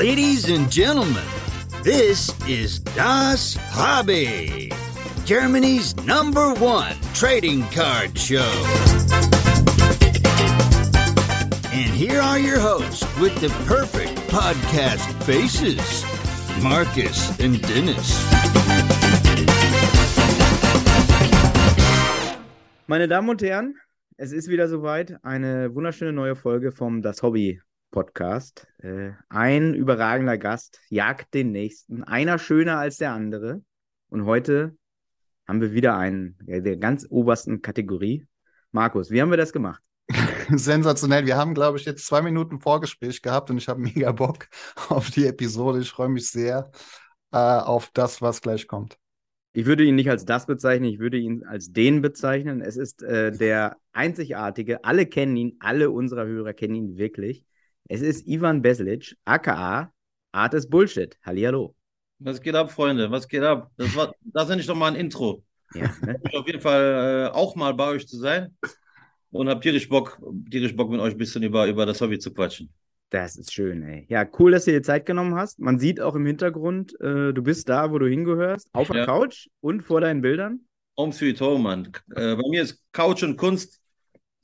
Ladies and gentlemen, this is Das Hobby, Germany's number one trading card show. And here are your hosts with the perfect podcast faces Marcus and Dennis. Meine Damen und Herren, es ist wieder soweit. Eine wunderschöne neue Folge vom Das Hobby Podcast. Äh, ein überragender Gast jagt den nächsten, einer schöner als der andere. Und heute haben wir wieder einen ja, der ganz obersten Kategorie. Markus, wie haben wir das gemacht? Sensationell. Wir haben, glaube ich, jetzt zwei Minuten Vorgespräch gehabt und ich habe mega Bock auf die Episode. Ich freue mich sehr äh, auf das, was gleich kommt. Ich würde ihn nicht als das bezeichnen, ich würde ihn als den bezeichnen. Es ist äh, der einzigartige, alle kennen ihn, alle unserer Hörer kennen ihn wirklich. Es ist Ivan Beslic, aka Art ist Bullshit. Hallihallo. Was geht ab, Freunde? Was geht ab? Das war, das nenne ich doch mal ein Intro. Ja, ne? Auf jeden Fall äh, auch mal bei euch zu sein und hab tierisch Bock, tierisch Bock mit euch ein bisschen über, über das Hobby zu quatschen. Das ist schön, ey. Ja, cool, dass du dir Zeit genommen hast. Man sieht auch im Hintergrund, äh, du bist da, wo du hingehörst, auf der ja. Couch und vor deinen Bildern. Home Sweet Home, Mann. Äh, bei mir ist Couch und Kunst,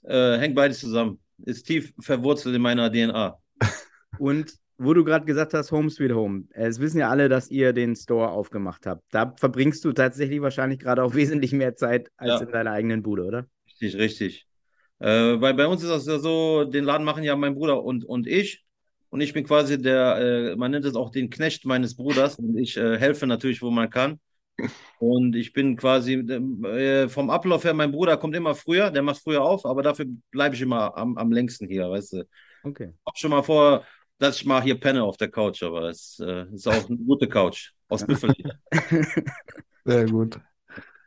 äh, hängt beides zusammen. Ist tief verwurzelt in meiner DNA. Und wo du gerade gesagt hast, Home Sweet Home, es wissen ja alle, dass ihr den Store aufgemacht habt. Da verbringst du tatsächlich wahrscheinlich gerade auch wesentlich mehr Zeit als ja. in deiner eigenen Bude, oder? Richtig, richtig. Äh, weil bei uns ist das ja so, den Laden machen ja mein Bruder und, und ich. Und ich bin quasi der, äh, man nennt es auch den Knecht meines Bruders. Und ich äh, helfe natürlich, wo man kann. Und ich bin quasi äh, vom Ablauf her, mein Bruder kommt immer früher, der macht früher auf, aber dafür bleibe ich immer am, am längsten hier, weißt du. Okay. Ich habe schon mal vor, dass ich mal hier penne auf der Couch, aber es äh, ist auch eine gute Couch aus Büffelleder. Sehr gut.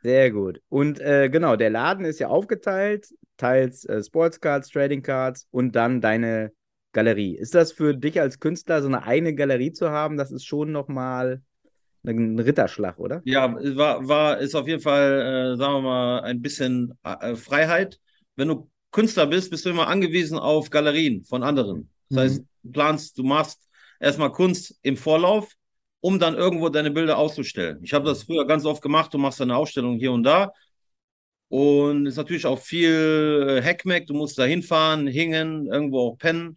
Sehr gut. Und äh, genau, der Laden ist ja aufgeteilt, teils äh, Sportscards, Trading Cards und dann deine Galerie. Ist das für dich als Künstler so eine eigene Galerie zu haben? Das ist schon nochmal ein Ritterschlag, oder? Ja, war, war ist auf jeden Fall, äh, sagen wir mal, ein bisschen äh, Freiheit. Wenn du Künstler bist, bist du immer angewiesen auf Galerien von anderen. Das mhm. heißt, du planst, du machst erstmal Kunst im Vorlauf, um dann irgendwo deine Bilder auszustellen. Ich habe das früher ganz oft gemacht, du machst eine Ausstellung hier und da. Und es ist natürlich auch viel Hackmack, du musst da hinfahren, hingen, irgendwo auch pennen.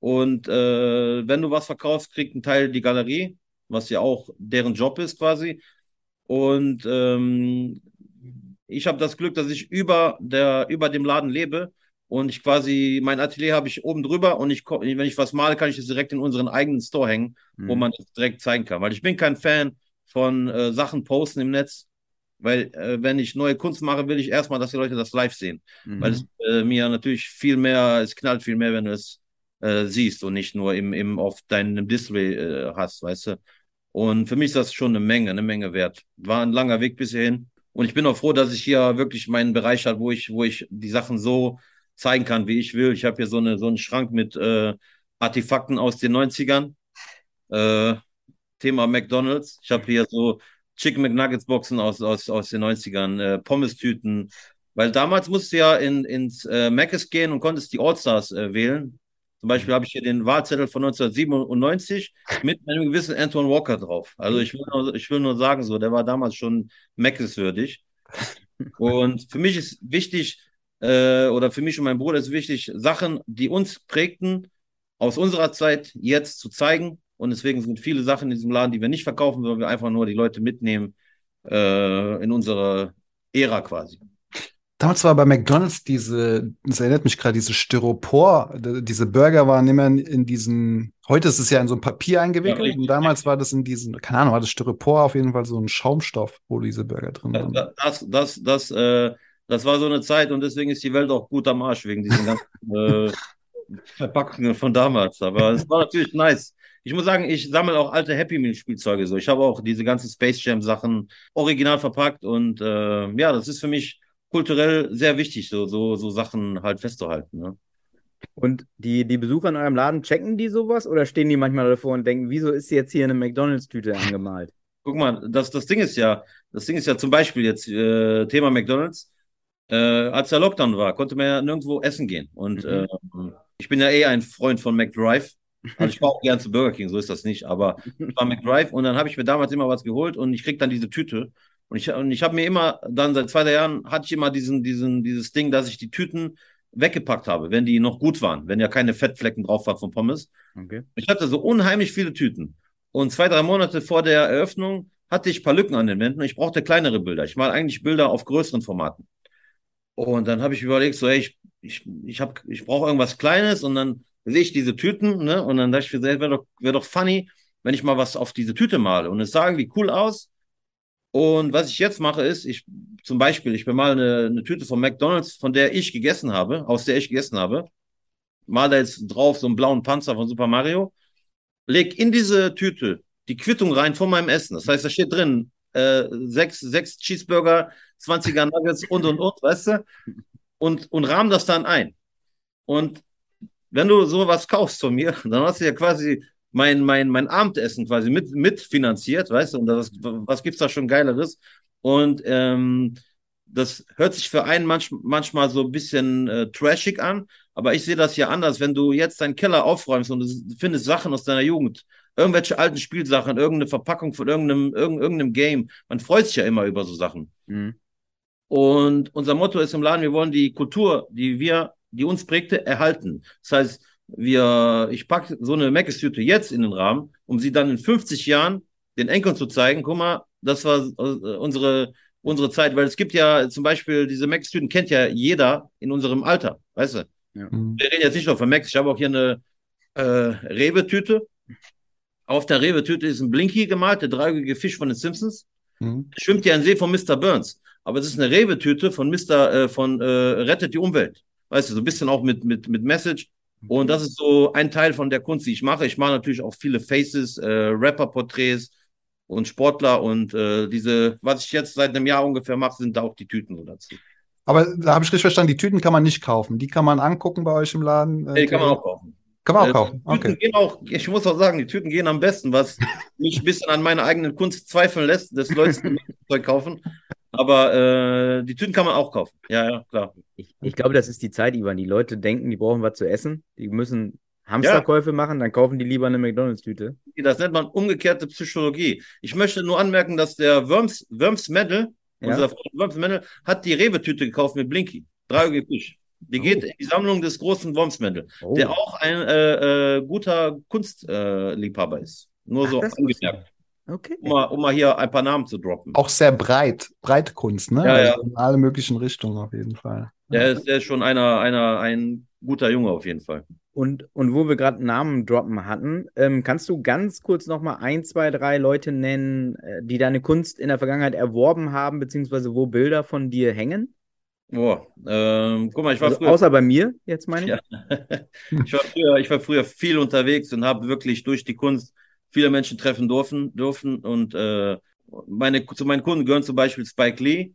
Und äh, wenn du was verkaufst, kriegt ein Teil die Galerie, was ja auch deren Job ist quasi. Und ähm, ich habe das Glück, dass ich über, der, über dem Laden lebe und ich quasi, mein Atelier habe ich oben drüber und ich, wenn ich was male, kann ich es direkt in unseren eigenen Store hängen, mhm. wo man das direkt zeigen kann. Weil ich bin kein Fan von äh, Sachen posten im Netz, weil äh, wenn ich neue Kunst mache, will ich erstmal, dass die Leute das live sehen. Mhm. Weil es äh, mir natürlich viel mehr, es knallt viel mehr, wenn du es äh, siehst und nicht nur im, im auf deinem Display äh, hast, weißt du. Und für mich ist das schon eine Menge, eine Menge wert. War ein langer Weg bis hierhin. Und ich bin auch froh, dass ich hier wirklich meinen Bereich habe, wo ich, wo ich die Sachen so zeigen kann, wie ich will. Ich habe hier so, eine, so einen Schrank mit äh, Artefakten aus den 90ern. Äh, Thema McDonalds. Ich habe hier so Chicken McNuggets Boxen aus, aus, aus den 90ern, äh, Pommes-Tüten. Weil damals musst du ja in, ins äh, Mc's gehen und konntest die Allstars äh, wählen. Zum Beispiel habe ich hier den Wahlzettel von 1997 mit einem gewissen Antoine Walker drauf. Also ich will nur, ich will nur sagen, so, der war damals schon Mc's würdig. Und für mich ist wichtig, äh, oder für mich und meinen Bruder ist wichtig, Sachen, die uns prägten, aus unserer Zeit jetzt zu zeigen. Und deswegen sind viele Sachen in diesem Laden, die wir nicht verkaufen, sondern wir einfach nur die Leute mitnehmen äh, in unsere Ära quasi. Damals war bei McDonalds diese, das erinnert mich gerade, diese Styropor, diese Burger waren immer in, in diesen, heute ist es ja in so ein Papier eingewickelt ja, und damals war das in diesen, keine Ahnung, war das Styropor auf jeden Fall so ein Schaumstoff, wo diese Burger drin waren. Das, das, das, äh, das war so eine Zeit und deswegen ist die Welt auch gut am Arsch wegen diesen ganzen äh, Verpackungen von damals. Aber es war natürlich nice. Ich muss sagen, ich sammle auch alte Happy Meal Spielzeuge so. Ich habe auch diese ganzen Space Jam Sachen original verpackt und äh, ja, das ist für mich kulturell sehr wichtig, so, so, so Sachen halt festzuhalten. Ne? Und die, die Besucher in eurem Laden, checken die sowas oder stehen die manchmal davor und denken, wieso ist jetzt hier eine McDonalds-Tüte angemalt? Guck mal, das, das Ding ist ja, das Ding ist ja zum Beispiel jetzt äh, Thema McDonalds. Äh, als der Lockdown war, konnte man ja nirgendwo essen gehen. Und mhm. äh, ich bin ja eh ein Freund von McDrive. Also ich fahre auch gern zu Burger King, so ist das nicht. Aber ich war McDrive und dann habe ich mir damals immer was geholt und ich krieg dann diese Tüte. Und ich, und ich habe mir immer, dann seit zwei, drei Jahren hatte ich immer diesen, diesen, dieses Ding, dass ich die Tüten weggepackt habe, wenn die noch gut waren, wenn ja keine Fettflecken drauf waren von Pommes. Okay. Ich hatte so unheimlich viele Tüten. Und zwei, drei Monate vor der Eröffnung hatte ich ein paar Lücken an den Wänden und ich brauchte kleinere Bilder. Ich mal eigentlich Bilder auf größeren Formaten. Und dann habe ich überlegt, so, hey, ich, ich, ich, hab, ich brauche irgendwas Kleines und dann sehe ich diese Tüten, ne? Und dann dachte ich mir, wäre doch, wär doch funny, wenn ich mal was auf diese Tüte male. Und es sah irgendwie cool aus. Und was ich jetzt mache, ist, ich zum Beispiel, ich bemale eine, eine Tüte von McDonalds, von der ich gegessen habe, aus der ich gegessen habe, mal da jetzt drauf so einen blauen Panzer von Super Mario, leg in diese Tüte die Quittung rein von meinem Essen. Das heißt, da steht drin, äh, sechs, sechs Cheeseburger, 20er Nuggets und und und, weißt du? Und, und rahm das dann ein. Und wenn du sowas kaufst von mir, dann hast du ja quasi mein, mein, mein Abendessen quasi mit, mitfinanziert, weißt du, und das, was gibt's da schon Geileres? Und ähm, das hört sich für einen manch, manchmal so ein bisschen äh, trashig an, aber ich sehe das ja anders. Wenn du jetzt deinen Keller aufräumst und du findest Sachen aus deiner Jugend, irgendwelche alten Spielsachen, irgendeine Verpackung von irgendeinem, irgendeinem, irgendeinem Game, man freut sich ja immer über so Sachen. Mhm. Und unser Motto ist im Laden, wir wollen die Kultur, die wir, die uns prägte, erhalten. Das heißt, wir, ich packe so eine Meckes-Tüte jetzt in den Rahmen, um sie dann in 50 Jahren den Enkeln zu zeigen, guck mal, das war äh, unsere, unsere Zeit, weil es gibt ja zum Beispiel, diese Max-Tüten kennt ja jeder in unserem Alter, weißt du? Ja. Wir reden jetzt nicht nur von Max, ich habe auch hier eine äh, Rewe-Tüte. Auf der Rewe-Tüte ist ein Blinky gemalt, der dreieugige Fisch von den Simpsons. Mhm. Schwimmt ja in See von Mr. Burns. Aber es ist eine Rewe-Tüte von Mr. Äh, von äh, Rettet die Umwelt. Weißt du, so ein bisschen auch mit, mit, mit Message. Und das ist so ein Teil von der Kunst, die ich mache. Ich mache natürlich auch viele Faces, äh, Rapper-Porträts und Sportler und äh, diese, was ich jetzt seit einem Jahr ungefähr mache, sind da auch die Tüten so dazu. Aber da habe ich richtig verstanden, die Tüten kann man nicht kaufen. Die kann man angucken bei euch im Laden. Nee, die kann man auch kaufen. Kann man auch Äh, kaufen. Die Tüten Okay. gehen auch, ich muss auch sagen, die Tüten gehen am besten, was mich ein bisschen an meiner eigenen Kunst zweifeln lässt, dass Leute Zeug kaufen. Aber äh, die Tüten kann man auch kaufen. Ja, ja, klar. Ich, ich glaube, das ist die Zeit, Ivan. Die Leute denken, die brauchen was zu essen. Die müssen Hamsterkäufe machen, dann kaufen die lieber eine McDonalds-Tüte. Das nennt man umgekehrte Psychologie. Ich möchte nur anmerken, dass der Worms, Worms Mendel, Ja. unser Freund Worms Mendel, hat die Rewe-Tüte gekauft mit Blinky. Dreieugige Fisch. Die geht in die Sammlung des großen Worms Mendel, Oh. der auch ein äh, äh, guter Kunstliebhaber Liebhaber ist. Nur Ach, so angemerkt. Okay. Um mal, um mal hier ein paar Namen zu droppen. Auch sehr breit, breite Kunst, ne? Ja, ja. Also in alle möglichen Richtungen auf jeden Fall. Der ist, der ist schon einer, einer, ein guter Junge auf jeden Fall. Und, und wo wir gerade Namen droppen hatten, ähm, kannst du ganz kurz nochmal ein, zwei, drei Leute nennen, äh, die deine Kunst in der Vergangenheit erworben haben, beziehungsweise wo Bilder von dir hängen? Boah, ähm, guck mal, ich war Also, früher außer bei mir, jetzt meine ich. Ja. Ich war früher, ich war früher viel unterwegs und habe wirklich durch die Kunst viele Menschen treffen dürfen, dürfen. Und äh, meine, zu meinen Kunden gehören zum Beispiel Spike Lee.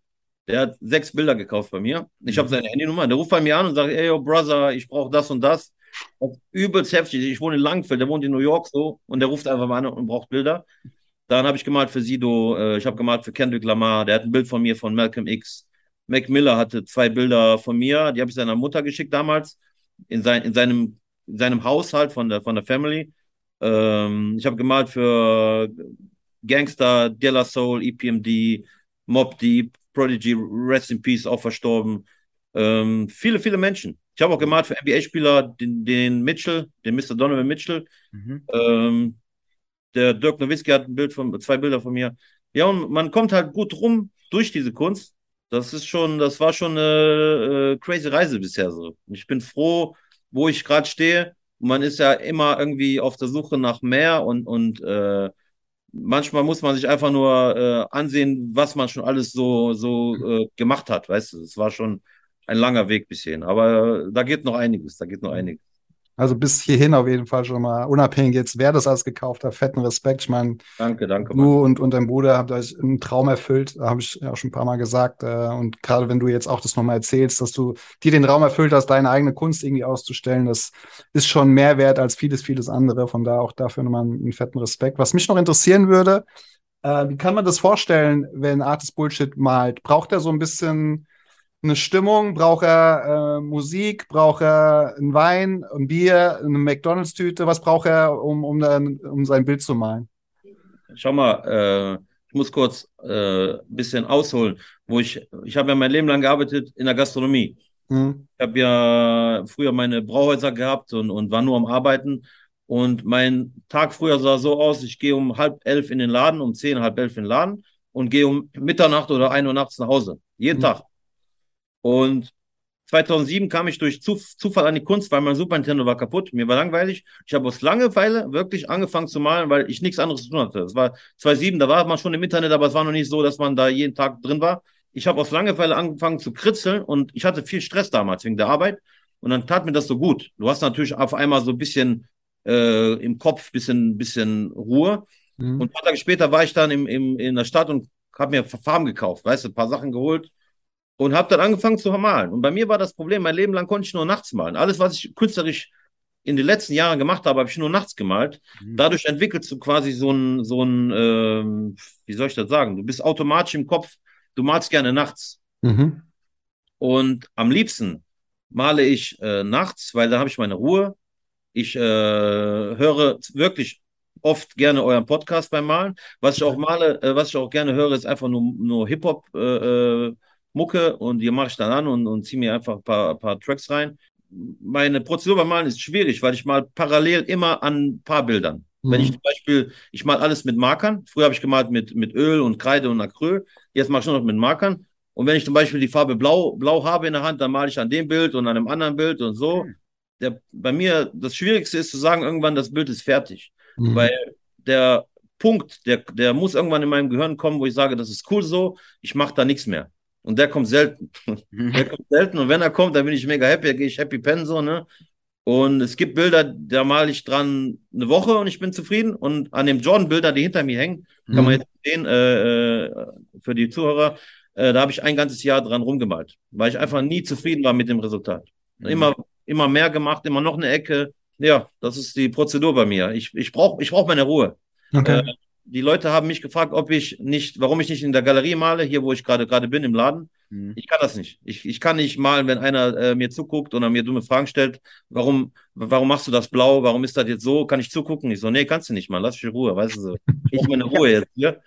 Der hat sechs Bilder gekauft bei mir. Ich habe seine Handynummer. Der ruft bei mir an und sagt, ey, yo, Brother, ich brauche das und das. Das übelst heftig. Ich wohne in Langfeld, der wohnt in New York so und der ruft einfach mal an und braucht Bilder. Dann habe ich gemalt für Sido, äh, ich habe gemalt für Kendrick Lamar, der hat ein Bild von mir von Malcolm X. Mac Miller hatte zwei Bilder von mir, die habe ich seiner Mutter geschickt damals, in, sein, in, seinem, in seinem Haushalt von der, von der Family. Ähm, ich habe gemalt für Gangster, De La Soul, EPMD, Mob Deep, Prodigy, Rest in Peace, auch verstorben. Ähm, viele, viele Menschen. Ich habe auch gemalt für NBA-Spieler, den, den Mitchell, den Mr. Donovan Mitchell. Mhm. Ähm, der Dirk Nowitzki hat ein Bild von, zwei Bilder von mir. Ja, und man kommt halt gut rum durch diese Kunst. Das ist schon, das war schon eine äh, crazy Reise bisher so. Und ich bin froh, wo ich gerade stehe. Man ist ja immer irgendwie auf der Suche nach mehr und, und äh, manchmal muss man sich einfach nur äh, ansehen, was man schon alles so, so äh, gemacht hat, weißt du. Es war schon ein langer Weg bis hierhin. Aber da geht noch einiges, da geht noch einiges. Also bis hierhin auf jeden Fall schon mal, unabhängig jetzt, wer das alles gekauft hat, fetten Respekt. Ich meine, Danke, danke. Du und, und dein Bruder habt euch einen Traum erfüllt, habe ich ja auch schon ein paar Mal gesagt. Äh, und gerade wenn du jetzt auch das nochmal erzählst, dass du dir den Raum erfüllt hast, deine eigene Kunst irgendwie auszustellen, das ist schon mehr wert als vieles, vieles andere. Von da auch dafür nochmal einen, einen fetten Respekt. Was mich noch interessieren würde, äh, wie kann man das vorstellen, wenn Artist Bullshit malt? Braucht er so ein bisschen eine Stimmung? Braucht er äh, Musik? Braucht er einen Wein, ein Bier, eine McDonalds-Tüte? Was braucht er, um, um, dann, um sein Bild zu malen? Schau mal, äh, ich muss kurz äh, ein bisschen ausholen, wo ich, ich habe ja mein Leben lang gearbeitet in der Gastronomie. Mhm. Ich habe ja früher meine Brauhäuser gehabt und, und war nur am Arbeiten. Und mein Tag früher sah so aus, ich gehe um halb elf in den Laden, um zehn, halb elf in den Laden und gehe um Mitternacht oder ein Uhr nachts nach Hause. Jeden mhm. Tag. Und 2007 kam ich durch Zufall an die Kunst, weil mein Super Nintendo war kaputt. Mir war langweilig. Ich habe aus Langeweile wirklich angefangen zu malen, weil ich nichts anderes zu tun hatte. Es war 2007, da war man schon im Internet, aber es war noch nicht so, dass man da jeden Tag drin war. Ich habe aus Langeweile angefangen zu kritzeln und ich hatte viel Stress damals wegen der Arbeit. Und dann tat mir das so gut. Du hast natürlich auf einmal so ein bisschen äh, im Kopf, bisschen, bisschen Ruhe. Mhm. Und ein paar Tage später war ich dann im, im, in der Stadt und habe mir Farben gekauft, weißt du, ein paar Sachen geholt und habe dann angefangen zu malen. Und bei mir war das Problem, mein Leben lang konnte ich nur nachts malen. Alles, was ich künstlerisch in den letzten Jahren gemacht habe, habe ich nur nachts gemalt. Mhm. Dadurch entwickelst du quasi so ein, so ein äh, wie soll ich das sagen? Du bist automatisch im Kopf, du malst gerne nachts. Mhm. Und am liebsten male ich äh, nachts, weil da habe ich meine Ruhe. Ich äh, höre wirklich oft gerne euren Podcast beim Malen. Was ich auch male, äh, was ich auch gerne höre, ist einfach nur, nur Hip-Hop. Mucke und die mache ich dann an und, und ziehe mir einfach ein paar, ein paar Tracks rein. Meine Prozedur beim Malen ist schwierig, weil ich mal parallel immer an ein paar Bildern. Mhm. Wenn ich zum Beispiel, ich mal alles mit Markern. Früher habe ich gemalt mit, mit Öl und Kreide und Acryl. Jetzt mache ich nur noch mit Markern. Und wenn ich zum Beispiel die Farbe Blau, Blau habe in der Hand, dann male ich an dem Bild und an einem anderen Bild und so. Der, bei mir, das Schwierigste ist zu sagen, irgendwann das Bild ist fertig. Mhm. Weil der Punkt, der, der muss irgendwann in meinem Gehirn kommen, wo ich sage, das ist cool so, ich mache da nichts mehr. Und der kommt selten. der kommt selten. Und wenn er kommt, dann bin ich mega happy, da gehe ich happy pen so, ne? Und es gibt Bilder, da male ich dran eine Woche und ich bin zufrieden. Und an dem Jordan-Bilder, die hinter mir hängen, kann mhm. man jetzt sehen, äh, äh, für die Zuhörer, äh, da habe ich ein ganzes Jahr dran rumgemalt, weil ich einfach nie zufrieden war mit dem Resultat. Mhm. Immer, immer mehr gemacht, immer noch eine Ecke. Ja, das ist die Prozedur bei mir. Ich, ich brauche ich brauch meine Ruhe. Okay. Äh, die Leute haben mich gefragt, ob ich nicht, warum ich nicht in der Galerie male, hier wo ich gerade gerade bin im Laden. Mhm. Ich kann das nicht. Ich, ich kann nicht malen, wenn einer äh, mir zuguckt oder mir dumme Fragen stellt. Warum, warum machst du das blau? Warum ist das jetzt so? Kann ich zugucken? Ich so, nee, kannst du nicht mal. Lass mich in Ruhe, weißt du so. Ich meine Ruhe jetzt hier.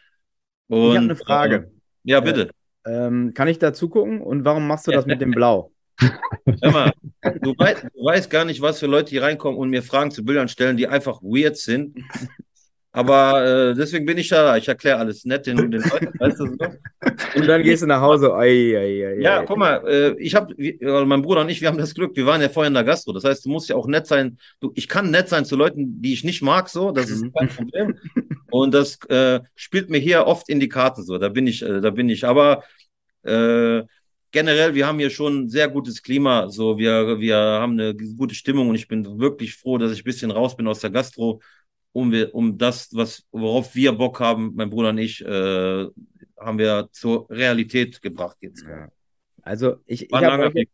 Und, ich habe eine Frage. Äh, ja, bitte. Äh, ähm, kann ich da zugucken? Und warum machst du das mit dem Blau? Hör mal, du, weißt, du weißt gar nicht, was für Leute hier reinkommen und mir Fragen zu Bildern stellen, die einfach weird sind. Aber äh, deswegen bin ich da. Ich erkläre alles nett den, den Leuten, weißt du so. Und dann gehst du nach Hause. Ei, ei, ei, ja, guck mal, äh, ich habe, mein Bruder und ich, wir haben das Glück, wir waren ja vorher in der Gastro. Das heißt, du musst ja auch nett sein. Du, ich kann nett sein zu Leuten, die ich nicht mag, so, das ist kein Problem. Und das äh, spielt mir hier oft in die Karten so. Da bin ich, äh, da bin ich. Aber äh, generell, wir haben hier schon ein sehr gutes Klima. So, wir, wir haben eine gute Stimmung und ich bin wirklich froh, dass ich ein bisschen raus bin aus der Gastro um, wir, um das, was, worauf wir Bock haben, mein Bruder und ich, äh, haben wir zur Realität gebracht jetzt. Ja. Also ich, war ich ein langer Weg.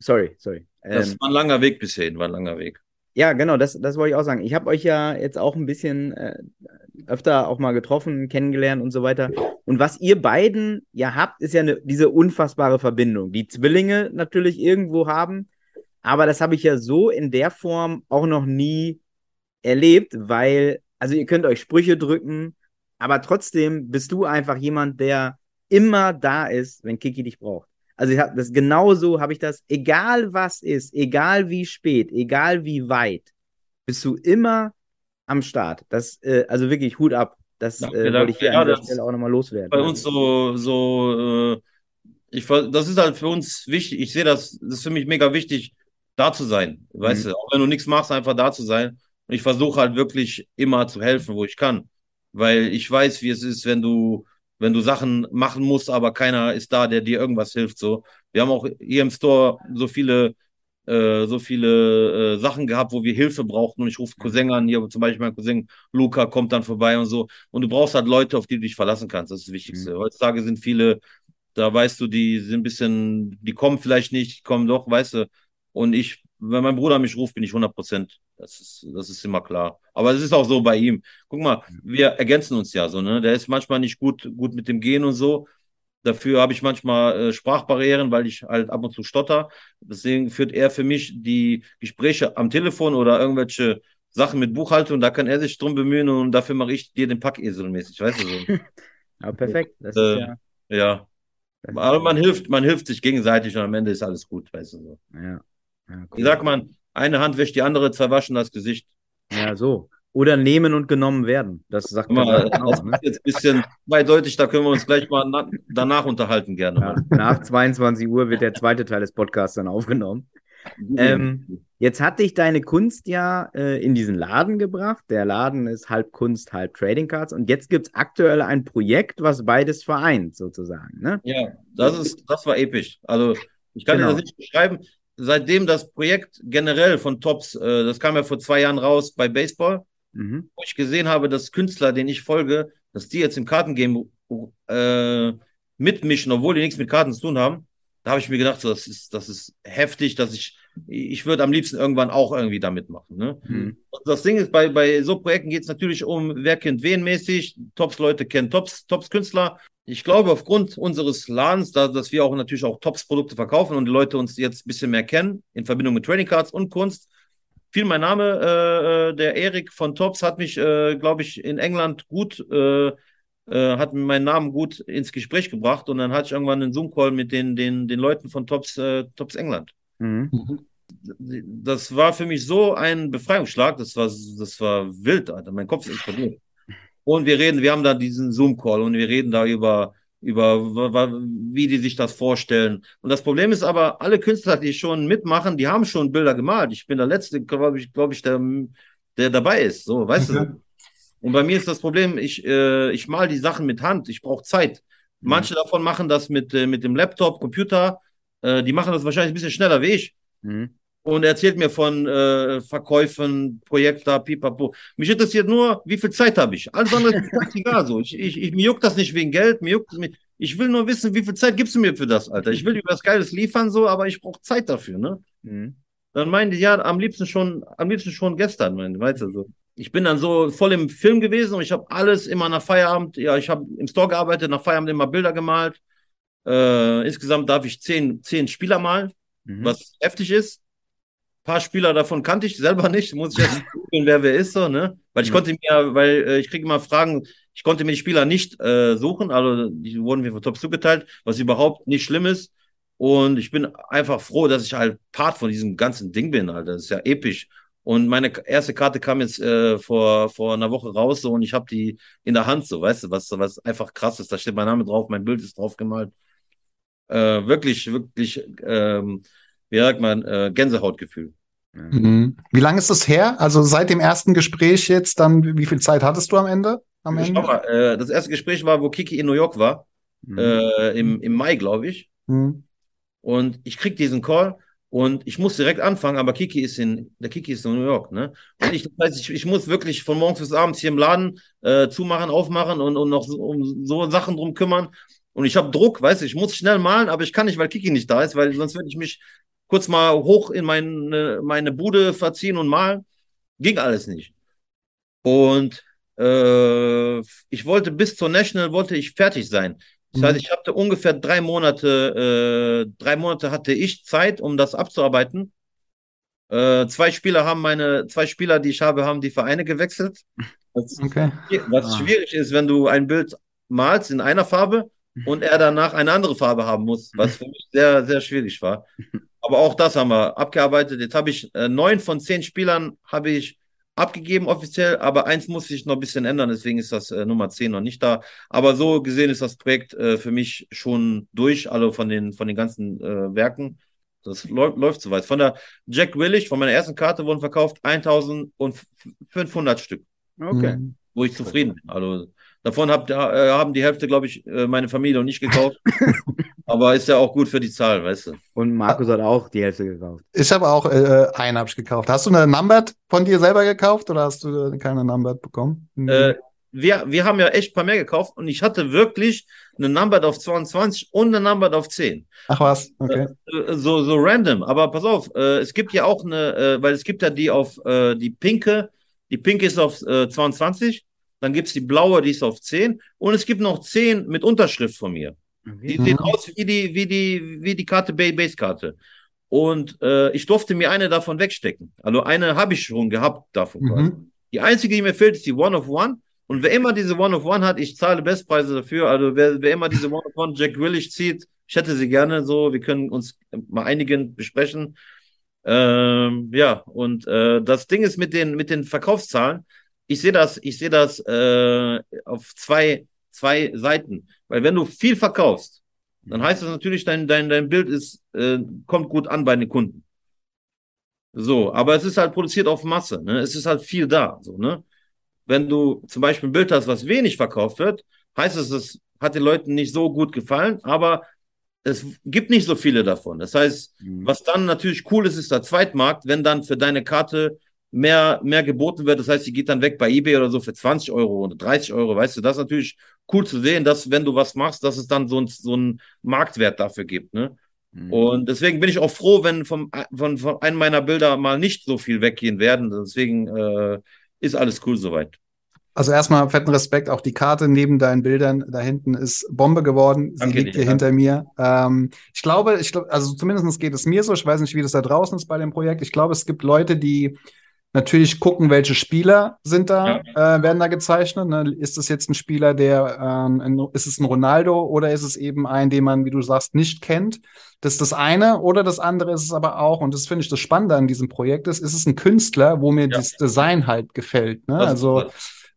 Sorry, sorry. Das ähm, war ein langer Weg bisher, war ein langer Weg. Ja, genau, das, das wollte ich auch sagen. Ich habe euch ja jetzt auch ein bisschen äh, öfter auch mal getroffen, kennengelernt und so weiter. Und was ihr beiden ja habt, ist ja eine, diese unfassbare Verbindung, die Zwillinge natürlich irgendwo haben. Aber das habe ich ja so in der Form auch noch nie erlebt, weil, also ihr könnt euch Sprüche drücken, aber trotzdem bist du einfach jemand, der immer da ist, wenn Kiki dich braucht. Also ich hab das genauso habe ich das, egal was ist, egal wie spät, egal wie weit, bist du immer am Start. Das, äh, also wirklich Hut ab. Das äh, wollte ich hier ja, an der Stelle auch nochmal loswerden. Bei uns so, so, äh, ich, das ist halt für uns wichtig. Ich sehe das, das ist für mich mega wichtig, da zu sein. Weißt mhm. du, auch wenn du nichts machst, einfach da zu sein. Und ich versuche halt wirklich immer zu helfen, wo ich kann. Weil ich weiß, wie es ist, wenn du, wenn du Sachen machen musst, aber keiner ist da, der dir irgendwas hilft. So. Wir haben auch hier im Store so viele, äh, so viele äh, Sachen gehabt, wo wir Hilfe brauchten. Und ich rufe Cousin an, hier zum Beispiel mein Cousin Luca kommt dann vorbei und so. Und du brauchst halt Leute, auf die du dich verlassen kannst. Das ist das Wichtigste. Mhm. Heutzutage sind viele, da weißt du, die sind ein bisschen, die kommen vielleicht nicht, die kommen doch, weißt du. Und ich wenn mein Bruder mich ruft, bin ich 100 Prozent. Das ist, das ist immer klar. Aber es ist auch so bei ihm. Guck mal, wir ergänzen uns ja so, ne? Der ist manchmal nicht gut, gut mit dem Gehen und so. Dafür habe ich manchmal äh, Sprachbarrieren, weil ich halt ab und zu stotter. Deswegen führt er für mich die Gespräche am Telefon oder irgendwelche Sachen mit Buchhaltung. Da kann er sich drum bemühen und dafür mache ich dir den Packesel mäßig, weißt du so. Aber perfekt. Das Äh, ist ja. Ja. Aber ja- man hilft, man hilft sich gegenseitig und am Ende ist alles gut, weißt du so. ja. Ja, cool. Wie sagt man, eine Hand wäscht die andere, zwei waschen das Gesicht. ja, so. Oder nehmen und genommen werden. Das sagt man auch, das ne? ist jetzt ein bisschen zweideutig, da können wir uns gleich mal na danach unterhalten gerne. Ja, nach 22 Uhr wird der zweite Teil des Podcasts dann aufgenommen. Ähm, Jetzt hat dich deine Kunst ja äh, in diesen Laden gebracht. Der Laden ist halb Kunst, halb Trading Cards. Und jetzt gibt es aktuell ein Projekt, was beides vereint, sozusagen. Ne? Ja, das ist, das war episch. Also, ich kann dir Genau. das nicht beschreiben. Seitdem das Projekt generell von Tops, äh, das kam ja vor zwei Jahren raus bei Baseball, Mhm. wo ich gesehen habe, dass Künstler, denen ich folge, dass die jetzt im Kartengame äh, mitmischen, obwohl die nichts mit Karten zu tun haben. Da habe ich mir gedacht, so, das ist, das ist heftig, dass ich, ich würde am liebsten irgendwann auch irgendwie da mitmachen. Ne? Mhm. Und das Ding ist, bei, bei so Projekten geht es natürlich um, wer kennt wen mäßig. Tops-Leute kennen Tops, Tops-Künstler. Ich glaube, aufgrund unseres Ladens, da, dass wir auch natürlich auch Tops-Produkte verkaufen und die Leute uns jetzt ein bisschen mehr kennen, in Verbindung mit Trading Cards und Kunst, fiel mein Name. Äh, äh, der Erik von Tops hat mich, äh, glaube ich, in England gut, äh, äh, hat meinen Namen gut ins Gespräch gebracht und dann hatte ich irgendwann einen Zoom-Call mit den, den, den Leuten von Tops, äh, Tops England Mhm. das war für mich so ein Befreiungsschlag, das war, das war wild, Alter. Mein Kopf ist explodiert. Und wir reden, wir haben da diesen Zoom-Call und wir reden da über, über wie die sich das vorstellen. Und das Problem ist aber, alle Künstler, die schon mitmachen, die haben schon Bilder gemalt. Ich bin der Letzte, glaube ich, glaube ich, der, der dabei ist. So, weißt Okay. du? Und bei mir ist das Problem, ich, äh, ich mal die Sachen mit Hand, ich brauche Zeit. Manche davon machen das mit, äh, mit dem Laptop, Computer, äh, die machen das wahrscheinlich ein bisschen schneller wie ich Mhm. Und erzählt mir von äh, Verkäufen, Projekten, pipapo. Mich interessiert nur, wie viel Zeit habe ich. Alles andere ist egal so. Ich, ich, ich, mir juckt das nicht wegen Geld, mir juckt, mir, ich will nur wissen, wie viel Zeit gibst du mir für das, Alter. Ich will über das Geiles liefern, so, aber ich brauche Zeit dafür, ne? Mhm. Dann meinen die, ja, am liebsten schon, am liebsten schon gestern, mein, weißt du, so. Ich bin dann so voll im Film gewesen und ich habe alles immer nach Feierabend, ja, ich habe im Store gearbeitet, nach Feierabend immer Bilder gemalt. Äh, insgesamt darf ich zehn, zehn Spieler malen Mhm. was heftig ist. Ein paar Spieler davon kannte ich selber nicht, muss ich jetzt googeln, wer wer ist so, ne? Weil ich konnte mir, weil äh, ich kriege immer Fragen, ich konnte mir die Spieler nicht äh, suchen, also die wurden mir von Tops zugeteilt, was überhaupt nicht schlimm ist. Und ich bin einfach froh, dass ich halt Part von diesem ganzen Ding bin, Alter. Das ist ja episch. Und meine erste Karte kam jetzt äh, vor, vor einer Woche raus so, und ich habe die in der Hand, so, weißt du, was, was einfach krass ist. Da steht mein Name drauf, mein Bild ist drauf gemalt. Äh, wirklich, wirklich, ähm, wie sagt man, äh, Gänsehautgefühl. Mhm. Wie lange ist das her? Also seit dem ersten Gespräch jetzt, dann wie viel Zeit hattest du am Ende? Am Schau Ende? mal, äh, das erste Gespräch war, wo Kiki in New York war, Mhm. äh, im, im Mai, glaube ich. Mhm. Und ich krieg diesen Call und ich muss direkt anfangen, aber Kiki ist in, der Kiki ist in New York, ne? Und ich, das heißt, ich, ich muss wirklich von morgens bis abends hier im Laden äh, zumachen, aufmachen und, und noch so, um so Sachen drum kümmern. Und ich habe Druck, weißt du, ich muss schnell malen, aber ich kann nicht, weil Kiki nicht da ist, weil sonst würde ich mich kurz mal hoch in meine, meine Bude verziehen und malen. Ging alles nicht. Und äh, ich wollte bis zur National wollte ich fertig sein. Das Mhm. heißt, ich hatte ungefähr drei Monate, äh, drei Monate hatte ich Zeit, um das abzuarbeiten. Äh, zwei Spieler haben meine, zwei Spieler, die ich habe, haben die Vereine gewechselt. Was, Okay. was Ah. schwierig ist, wenn du ein Bild malst in einer Farbe und er danach eine andere Farbe haben muss, was für mich sehr, sehr schwierig war. Aber auch das haben wir abgearbeitet. Jetzt habe ich äh, neun von zehn Spielern habe ich abgegeben offiziell, aber eins muss sich noch ein bisschen ändern, deswegen ist das äh, Nummer 10 noch nicht da. Aber so gesehen ist das Projekt äh, für mich schon durch, also von den, von den ganzen äh, Werken. Das läuft, läuft soweit. Von der Jack Willich, von meiner ersten Karte wurden verkauft 1500 Stück, Okay. Mhm. wo ich zufrieden bin. Also davon habt, äh, haben die Hälfte, glaube ich, äh, meine Familie und ich gekauft. aber ist ja auch gut für die Zahl, weißt du. Und Markus hat auch die Hälfte gekauft. Ich habe auch äh, einen hab ich gekauft. Hast du eine Numbered von dir selber gekauft oder hast du äh, keine Numbered bekommen? Mhm. Äh, wir, wir haben ja echt ein paar mehr gekauft und ich hatte wirklich eine Numbered auf 22 und eine Numbered auf 10. Ach was, okay. Äh, So, so random. Aber pass auf, äh, es gibt ja auch eine, äh, weil es gibt ja die auf äh, die pinke, die pinke ist auf äh, 22, dann gibt es die blaue, die ist auf 10 und es gibt noch 10 mit Unterschrift von mir. Die Mhm. sieht aus wie die, wie die, wie die Karte Bay Base Karte. Und äh, ich durfte mir eine davon wegstecken. Also eine habe ich schon gehabt davon. Mhm. quasi. Die einzige, die mir fehlt, ist die One of One. Und wer immer diese One of One hat, ich zahle Bestpreise dafür. Also wer, wer immer diese One of One Jack Willich zieht, ich hätte sie gerne so. Wir können uns mal einigen besprechen. Ähm, ja, und äh, das Ding ist mit den, mit den Verkaufszahlen. Ich sehe das, ich sehe das äh, auf zwei, zwei Seiten. Weil wenn du viel verkaufst, dann heißt das natürlich, dein, dein, dein Bild ist, äh, kommt gut an bei den Kunden. So, aber es ist halt produziert auf Masse, ne? Es ist halt viel da, so, ne? Wenn du zum Beispiel ein Bild hast, was wenig verkauft wird, heißt es, es hat den Leuten nicht so gut gefallen, aber es gibt nicht so viele davon. Das heißt, Mhm. was dann natürlich cool ist, ist der Zweitmarkt, wenn dann für deine Karte mehr, mehr geboten wird. Das heißt, die geht dann weg bei eBay oder so für 20 Euro oder 30 Euro. Weißt du, das ist natürlich cool zu sehen, dass, wenn du was machst, dass es dann so, ein, so einen Marktwert dafür gibt. Ne? Mhm. Und deswegen bin ich auch froh, wenn vom, von, von einem meiner Bilder mal nicht so viel weggehen werden. Deswegen äh, ist alles cool soweit. Also erstmal fetten Respekt, auch die Karte neben deinen Bildern da hinten ist Bombe geworden. Sie Danke liegt dir, hier hinter mir. Ähm, ich glaube, ich glaube, also zumindest geht es mir so. Ich weiß nicht, wie das da draußen ist bei dem Projekt. Ich glaube, es gibt Leute, die natürlich gucken, welche Spieler sind da, äh, werden da gezeichnet. Ne? Ist es jetzt ein Spieler, der, ähm, ein, ist es ein Ronaldo oder ist es eben ein, den man, wie du sagst, nicht kennt? Das ist das eine. Oder das andere ist es aber auch, und das finde ich das Spannende an diesem Projekt ist, ist es ein Künstler, wo mir Ja. das Design halt gefällt. Ne? Also,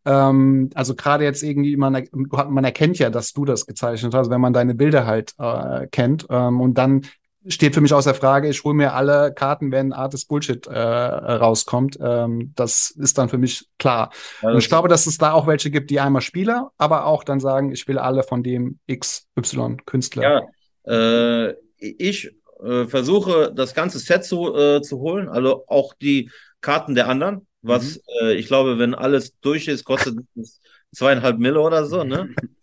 ähm, also gerade jetzt irgendwie, man, man erkennt ja, dass du das gezeichnet hast, wenn man deine Bilder halt äh, kennt. Ähm, und dann steht für mich außer Frage, ich hole mir alle Karten, wenn Artist Bullshit äh, rauskommt. Ähm, das ist dann für mich klar. Ja, Und ich glaube, dass es da auch welche gibt, die einmal Spieler, aber auch dann sagen, ich will alle von dem XY Künstler. Ja, äh, ich äh, versuche das ganze Set zu, äh, zu holen, also auch die Karten der anderen, was äh, ich glaube, wenn alles durch ist, kostet es zweieinhalb Mille oder so, ne?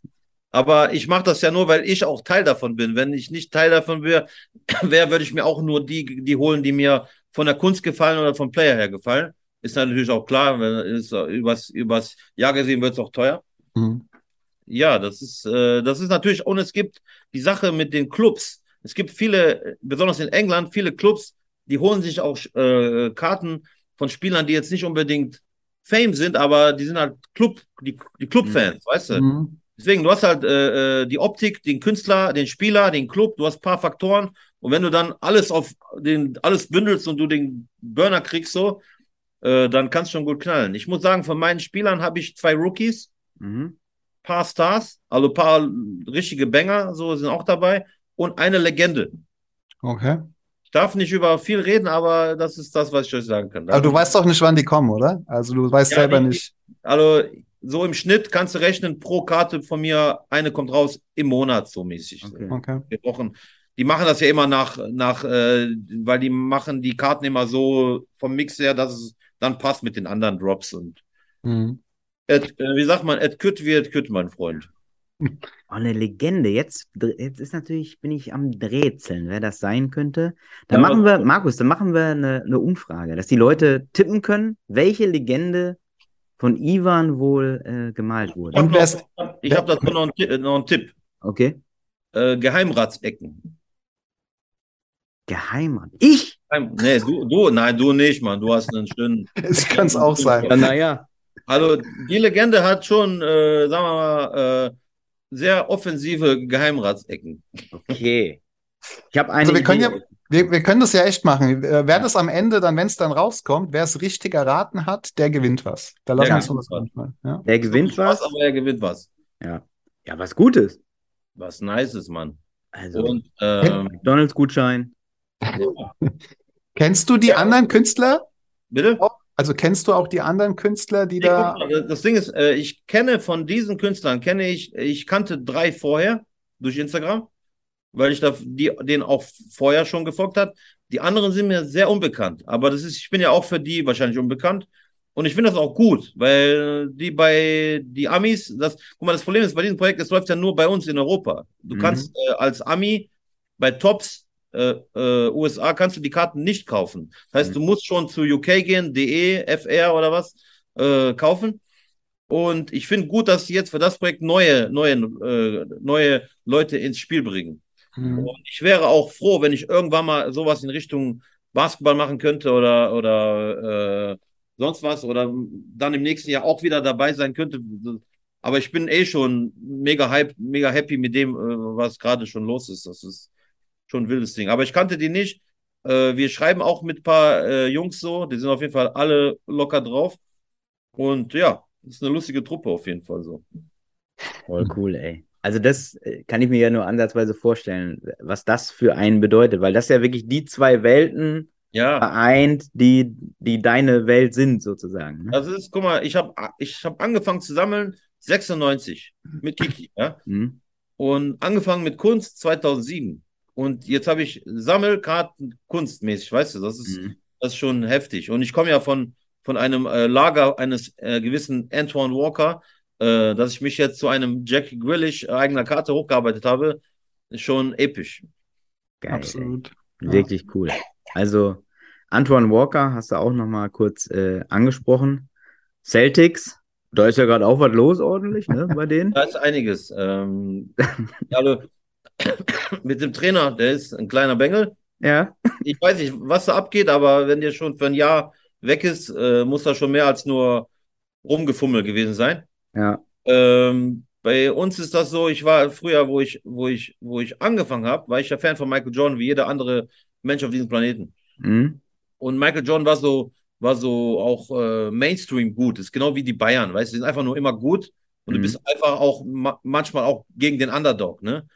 Aber ich mache das ja nur, weil ich auch Teil davon bin. Wenn ich nicht Teil davon wäre, wär, würde ich mir auch nur die, die holen, die mir von der Kunst gefallen oder vom Player her gefallen. Ist natürlich auch klar, wenn ist äh, übers, übers Jahr gesehen wird es auch teuer. Mhm. Ja, das ist, äh, das ist natürlich, und es gibt die Sache mit den Clubs. Es gibt viele, besonders in England, viele Clubs, die holen sich auch äh, Karten von Spielern, die jetzt nicht unbedingt Fame sind, aber die sind halt Club, die, die Clubfans, weißt du? Mhm. Deswegen, du hast halt äh, äh, die Optik, den Künstler, den Spieler, den Club, du hast ein paar Faktoren. Und wenn du dann alles auf den, alles bündelst und du den Burner kriegst, so, äh, dann kannst du schon gut knallen. Ich muss sagen, von meinen Spielern habe ich zwei Rookies, Mhm. paar Stars, also paar richtige Banger, so sind auch dabei, und eine Legende. Okay. Ich darf nicht über viel reden, aber das ist das, was ich euch sagen kann. Aber du weißt doch nicht, wann die kommen, oder? Also du weißt Ja, selber die- nicht. Also, so im Schnitt kannst du rechnen, pro Karte von mir, eine kommt raus im Monat, so mäßig. Okay. Okay. Wochen. Die machen das ja immer nach, nach äh, weil die machen die Karten immer so vom Mix her, dass es dann passt mit den anderen Drops. Und Mhm. et, äh, wie sagt man, et kütt wie et kütt, mein Freund. Oh, eine Legende. Jetzt, jetzt ist natürlich, bin ich am Rätseln, wer das sein könnte. Dann Ja, machen wir, Markus, dann machen wir eine, eine Umfrage, dass die Leute tippen können, welche Legende von Ivan wohl äh, gemalt wurde. Und wer ist, Ich habe dazu noch einen, äh, noch einen Tipp. Okay. Äh, Geheimratsecken. Geheimer. Ich? Geheim, nee, du, du, nein, du nicht, Mann. Du hast einen schönen. es kann es auch sein. naja. Also, die Legende hat schon, äh, sagen wir mal, äh, sehr offensive Geheimratsecken. Okay. Ich habe eine Also wir können ja, wir, wir können das ja echt machen. Äh, Wer das am Ende dann, wenn es dann rauskommt, wer es richtig erraten hat, der gewinnt was. Da lassen Der wir uns gewinnt sowas manchmal. Ja. Der gewinnt was. aber er gewinnt was. Ja. Ja, was Gutes. Was Nices, Mann. Also, Und ähm, McDonalds-Gutschein. Kennst du die anderen Künstler? bitte? Also kennst du auch die anderen Künstler, die Nee, da. mal, das Ding ist, äh, ich kenne von diesen Künstlern, kenne ich, ich kannte drei vorher durch Instagram, weil ich da die, den auch vorher schon gefolgt hat. Die anderen sind mir sehr unbekannt, aber das ist, ich bin ja auch für die wahrscheinlich unbekannt. Und ich finde das auch gut, weil die bei die Amis, das, guck mal, das Problem ist bei diesem Projekt, es läuft ja nur bei uns in Europa. Du Mhm. kannst äh, als Ami bei Tops äh, äh, USA kannst du die Karten nicht kaufen. Das heißt, Mhm. du musst schon zu UK gehen, DE, FR oder was, äh, kaufen. Und ich finde gut, dass sie jetzt für das Projekt neue, neue, äh, neue Leute ins Spiel bringen. Mhm. Und ich wäre auch froh, wenn ich irgendwann mal sowas in Richtung Basketball machen könnte oder, oder äh, sonst was oder dann im nächsten Jahr auch wieder dabei sein könnte. Aber ich bin eh schon mega hype, mega happy mit dem, äh, was gerade schon los ist. Das ist schon ein wildes Ding. Aber ich kannte die nicht. Äh, wir schreiben auch mit ein paar äh, Jungs so. Die sind auf jeden Fall alle locker drauf. Und ja, ist eine lustige Truppe auf jeden Fall so. Voll cool, ey. Also das kann ich mir ja nur ansatzweise vorstellen, was das für einen bedeutet, weil das ja wirklich die zwei Welten ja. vereint, die, die deine Welt sind, sozusagen. Ne? Das ist, guck mal, ich habe ich hab angefangen zu sammeln 96 mit Kiki, ja. Mhm. Und angefangen mit Kunst 2007. Und jetzt habe ich Sammelkarten kunstmäßig, weißt du, das ist, mhm. das ist schon heftig. Und ich komme ja von, von einem äh, Lager eines äh, gewissen Antoine Walker, äh, dass ich mich jetzt zu einem Jackie Grillish eigener Karte hochgearbeitet habe, ist schon episch. Geil, Absolut. Ey. Wirklich cool. Also Antoine Walker hast du auch noch mal kurz äh, angesprochen. Celtics, da ist ja gerade auch was los ordentlich, ne, bei denen. Da ist einiges. Ähm, also, mit dem Trainer, der ist ein kleiner Bengel. Ja. Ich weiß nicht, was da abgeht, aber wenn der schon für ein Jahr weg ist, äh, muss da schon mehr als nur rumgefummel gewesen sein. Ja. Ähm, bei uns ist das so, ich war früher, wo ich, wo ich, wo ich angefangen habe, war ich ja Fan von Michael Jordan, wie jeder andere Mensch auf diesem Planeten. Mhm. Und Michael Jordan war so, war so auch äh, Mainstream gut. Ist genau wie die Bayern, weißt du, die sind einfach nur immer gut und mhm. du bist einfach auch ma manchmal auch gegen den Underdog, ne?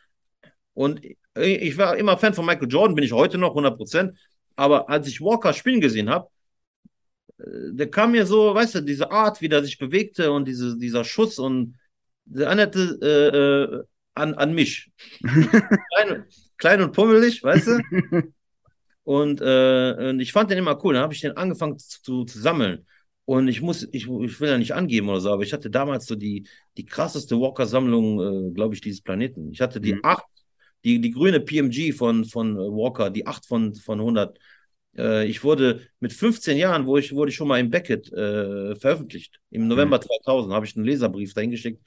Und ich war immer Fan von Michael Jordan, bin ich heute noch 100%. Aber als ich Walker spielen gesehen habe, der kam mir so, weißt du, diese Art, wie der sich bewegte und diese, dieser Schuss und der erinnerte äh, äh, an, an mich. klein, klein und pummelig, weißt du? Und, äh, und ich fand den immer cool. Dann habe ich den angefangen zu, zu sammeln. Und ich muss, ich, ich will ja nicht angeben oder so, aber ich hatte damals so die, die krasseste Walker-Sammlung, äh, glaube ich, dieses Planeten. Ich hatte die mhm. acht, die, die grüne PMG von, von Walker, die acht von, von 100. Äh, ich wurde mit 15 Jahren, wo ich, wurde ich schon mal im Beckett äh, veröffentlicht. Im November mhm. 2000 habe ich einen Leserbrief dahin geschickt.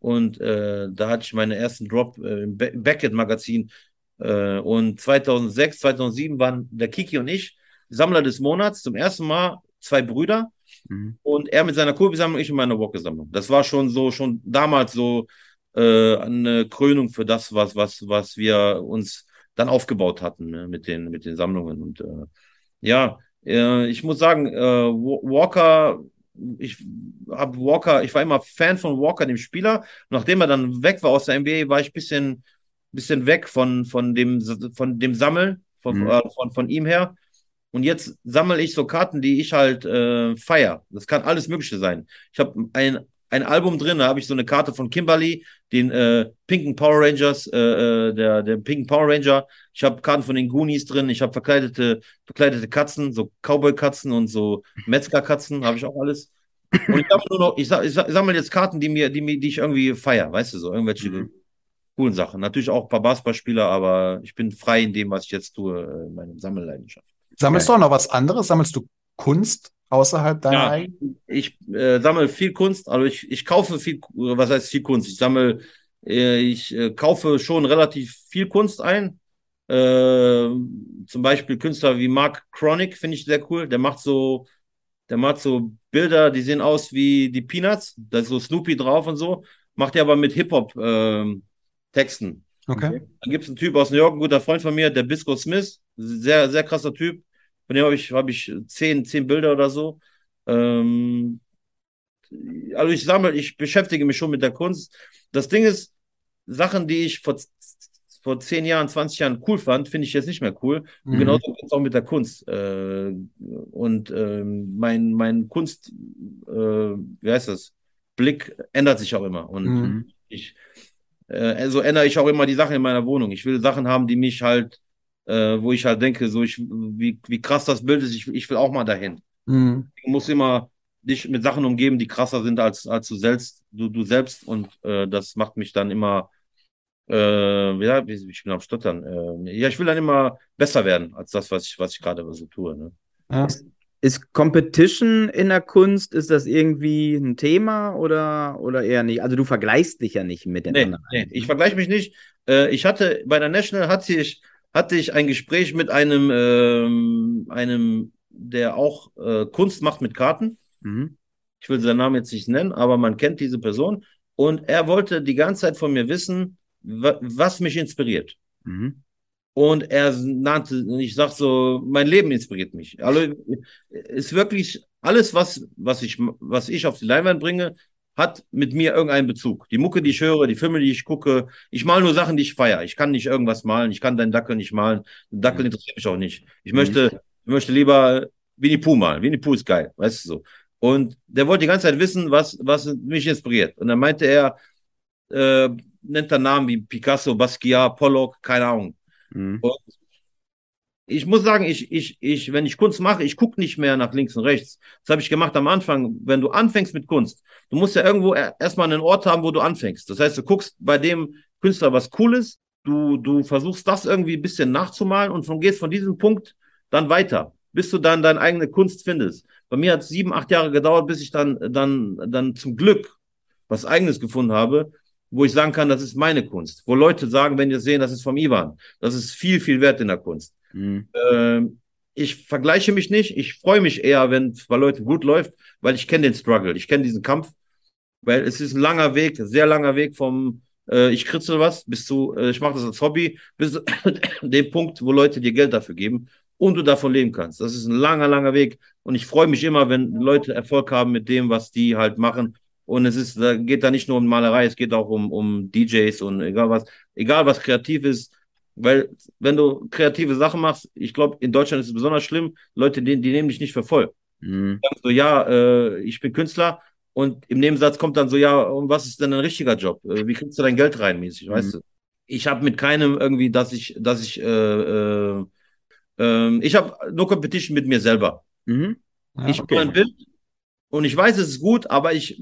Und äh, da hatte ich meinen ersten Drop äh, im Be Beckett-Magazin äh, und 2006, 2007 waren der Kiki und ich Sammler des Monats, zum ersten Mal zwei Brüder. Mhm. Und er mit seiner Kobi-Sammlung, ich mit meiner Wocke-Sammlung. Das war schon so, schon damals so eine Krönung für das, was, was, was wir uns dann aufgebaut hatten ne, mit, den, mit den Sammlungen. Und äh, ja, äh, ich muss sagen, äh, Walker, ich habe Walker, ich war immer Fan von Walker, dem Spieler. Nachdem er dann weg war aus der NBA, war ich ein bisschen bisschen weg von, von, dem, von dem Sammeln, von, mhm. äh, von, von ihm her. Und jetzt sammle ich so Karten, die ich halt äh, feier. Das kann alles Mögliche sein. Ich habe ein, ein Album drin, da habe ich so eine Karte von Kimberly, den äh, pinken Power Rangers, äh, äh der, der pinken Power Ranger. Ich habe Karten von den Goonies drin, ich habe verkleidete, verkleidete Katzen, so Cowboy-Katzen und so Metzger-Katzen, habe ich auch alles. Und ich sammle nur noch, ich, ich sammle jetzt Karten, die mir, die mir, die ich irgendwie feier, weißt du, so irgendwelche mhm coolen Sachen. Natürlich auch ein paar Basketballspieler, aber ich bin frei in dem, was ich jetzt tue, äh, in meiner Sammelleidenschaft. Sammelst du auch noch was anderes? Sammelst du Kunst außerhalb deiner ja, eigenen? Ich äh, sammle viel Kunst, also ich, ich kaufe viel, was heißt viel Kunst? Ich sammle, äh, ich äh, kaufe schon relativ viel Kunst ein. Äh, zum Beispiel Künstler wie Mark Chronic finde ich sehr cool. Der macht so, der macht so Bilder, die sehen aus wie die Peanuts. Da ist so Snoopy drauf und so. Macht er aber mit Hip-Hop. Äh, Texten. Okay. Dann gibt es einen Typ aus New York, ein guter Freund von mir, der Bisco Smith, sehr, sehr krasser Typ. Von dem habe ich, hab ich zehn, zehn Bilder oder so. Ähm, also ich sammle, ich beschäftige mich schon mit der Kunst. Das Ding ist, Sachen, die ich vor, vor zehn Jahren, 20 Jahren cool fand, finde ich jetzt nicht mehr cool. Und mhm. genauso geht es auch mit der Kunst. Äh, und äh, mein, mein Kunst, äh, wie heißt das? Blick ändert sich auch immer. Und mhm. ich, äh, so ändere ich auch immer die Sachen in meiner Wohnung. Ich will Sachen haben, die mich halt, äh, wo ich halt denke, so ich, wie, wie krass das Bild ist, ich, ich will auch mal dahin. Mhm. Du musst immer dich mit Sachen umgeben, die krasser sind als, als du selbst, du, du selbst. Und äh, das macht mich dann immer, äh, ja, ich bin am Stottern. Äh, ja, ich will dann immer besser werden als das, was ich, was ich gerade so tue. Ne? Ja. Ist, Competition in der Kunst, ist das irgendwie ein Thema oder, oder eher nicht? Also du vergleichst dich ja nicht mit den Nee, anderen. nee, ich vergleiche mich nicht. Äh, ich hatte bei der National hatte ich, hatte ich ein Gespräch mit einem, ähm, einem, der auch äh, Kunst macht mit Karten. Mhm. Ich will seinen Namen jetzt nicht nennen, aber man kennt diese Person. Und er wollte die ganze Zeit von mir wissen, wa was mich inspiriert. Mhm. Und er nannte, ich sag so, mein Leben inspiriert mich. Also ist wirklich alles, was, was ich, was ich auf die Leinwand bringe, hat mit mir irgendeinen Bezug. Die Mucke, die ich höre, die Filme, die ich gucke, ich male nur Sachen, die ich feiere. Ich kann nicht irgendwas malen, ich kann deinen Dackel nicht malen. Den Dackel interessiert mich auch nicht. Ich Mhm. möchte, ich möchte lieber Winnie Pooh malen. Winnie Pooh ist geil, weißt du so. Und der wollte die ganze Zeit wissen, was, was mich inspiriert. Und dann meinte er, äh, nennt er Namen wie Picasso, Basquiat, Pollock, keine Ahnung. Mhm. Ich muss sagen, ich, ich, ich, wenn ich Kunst mache, ich gucke nicht mehr nach links und rechts. Das habe ich gemacht am Anfang. Wenn du anfängst mit Kunst, du musst ja irgendwo er- erstmal einen Ort haben, wo du anfängst. Das heißt, du guckst bei dem Künstler was Cooles, du, du versuchst das irgendwie ein bisschen nachzumalen und von, gehst von diesem Punkt dann weiter, bis du dann deine eigene Kunst findest. Bei mir hat es sieben, acht Jahre gedauert, bis ich dann, dann, dann zum Glück was Eigenes gefunden habe, wo ich sagen kann, das ist meine Kunst. Wo Leute sagen, wenn das sehen, das ist vom Ivan. Das ist viel, viel wert in der Kunst. Mhm. Ähm, ich vergleiche mich nicht. Ich freue mich eher, wenn es bei Leuten gut läuft, weil ich kenne den Struggle, ich kenne diesen Kampf, weil es ist ein langer Weg, sehr langer Weg vom äh, ich kritzel was bis zu äh, ich mache das als Hobby bis dem Punkt, wo Leute dir Geld dafür geben und du davon leben kannst. Das ist ein langer, langer Weg und ich freue mich immer, wenn Leute Erfolg haben mit dem, was die halt machen. Und es ist, da geht da nicht nur um Malerei, es geht auch um, um DJs und egal was, egal was kreativ ist, weil wenn du kreative Sachen machst, ich glaube, in Deutschland ist es besonders schlimm, Leute, die, die nehmen dich nicht für voll. Mhm. So, ja, äh, ich bin Künstler und im Nebensatz kommt dann so, ja, und was ist denn ein richtiger Job? Äh, wie kriegst du dein Geld rein, mäßig, Mhm. weißt du? Ich habe mit keinem irgendwie, dass ich, dass ich, äh, äh, ähm, ich habe nur Competition mit mir selber. Mhm. Ja, ich okay. mache ein Bild und ich weiß, es ist gut, aber ich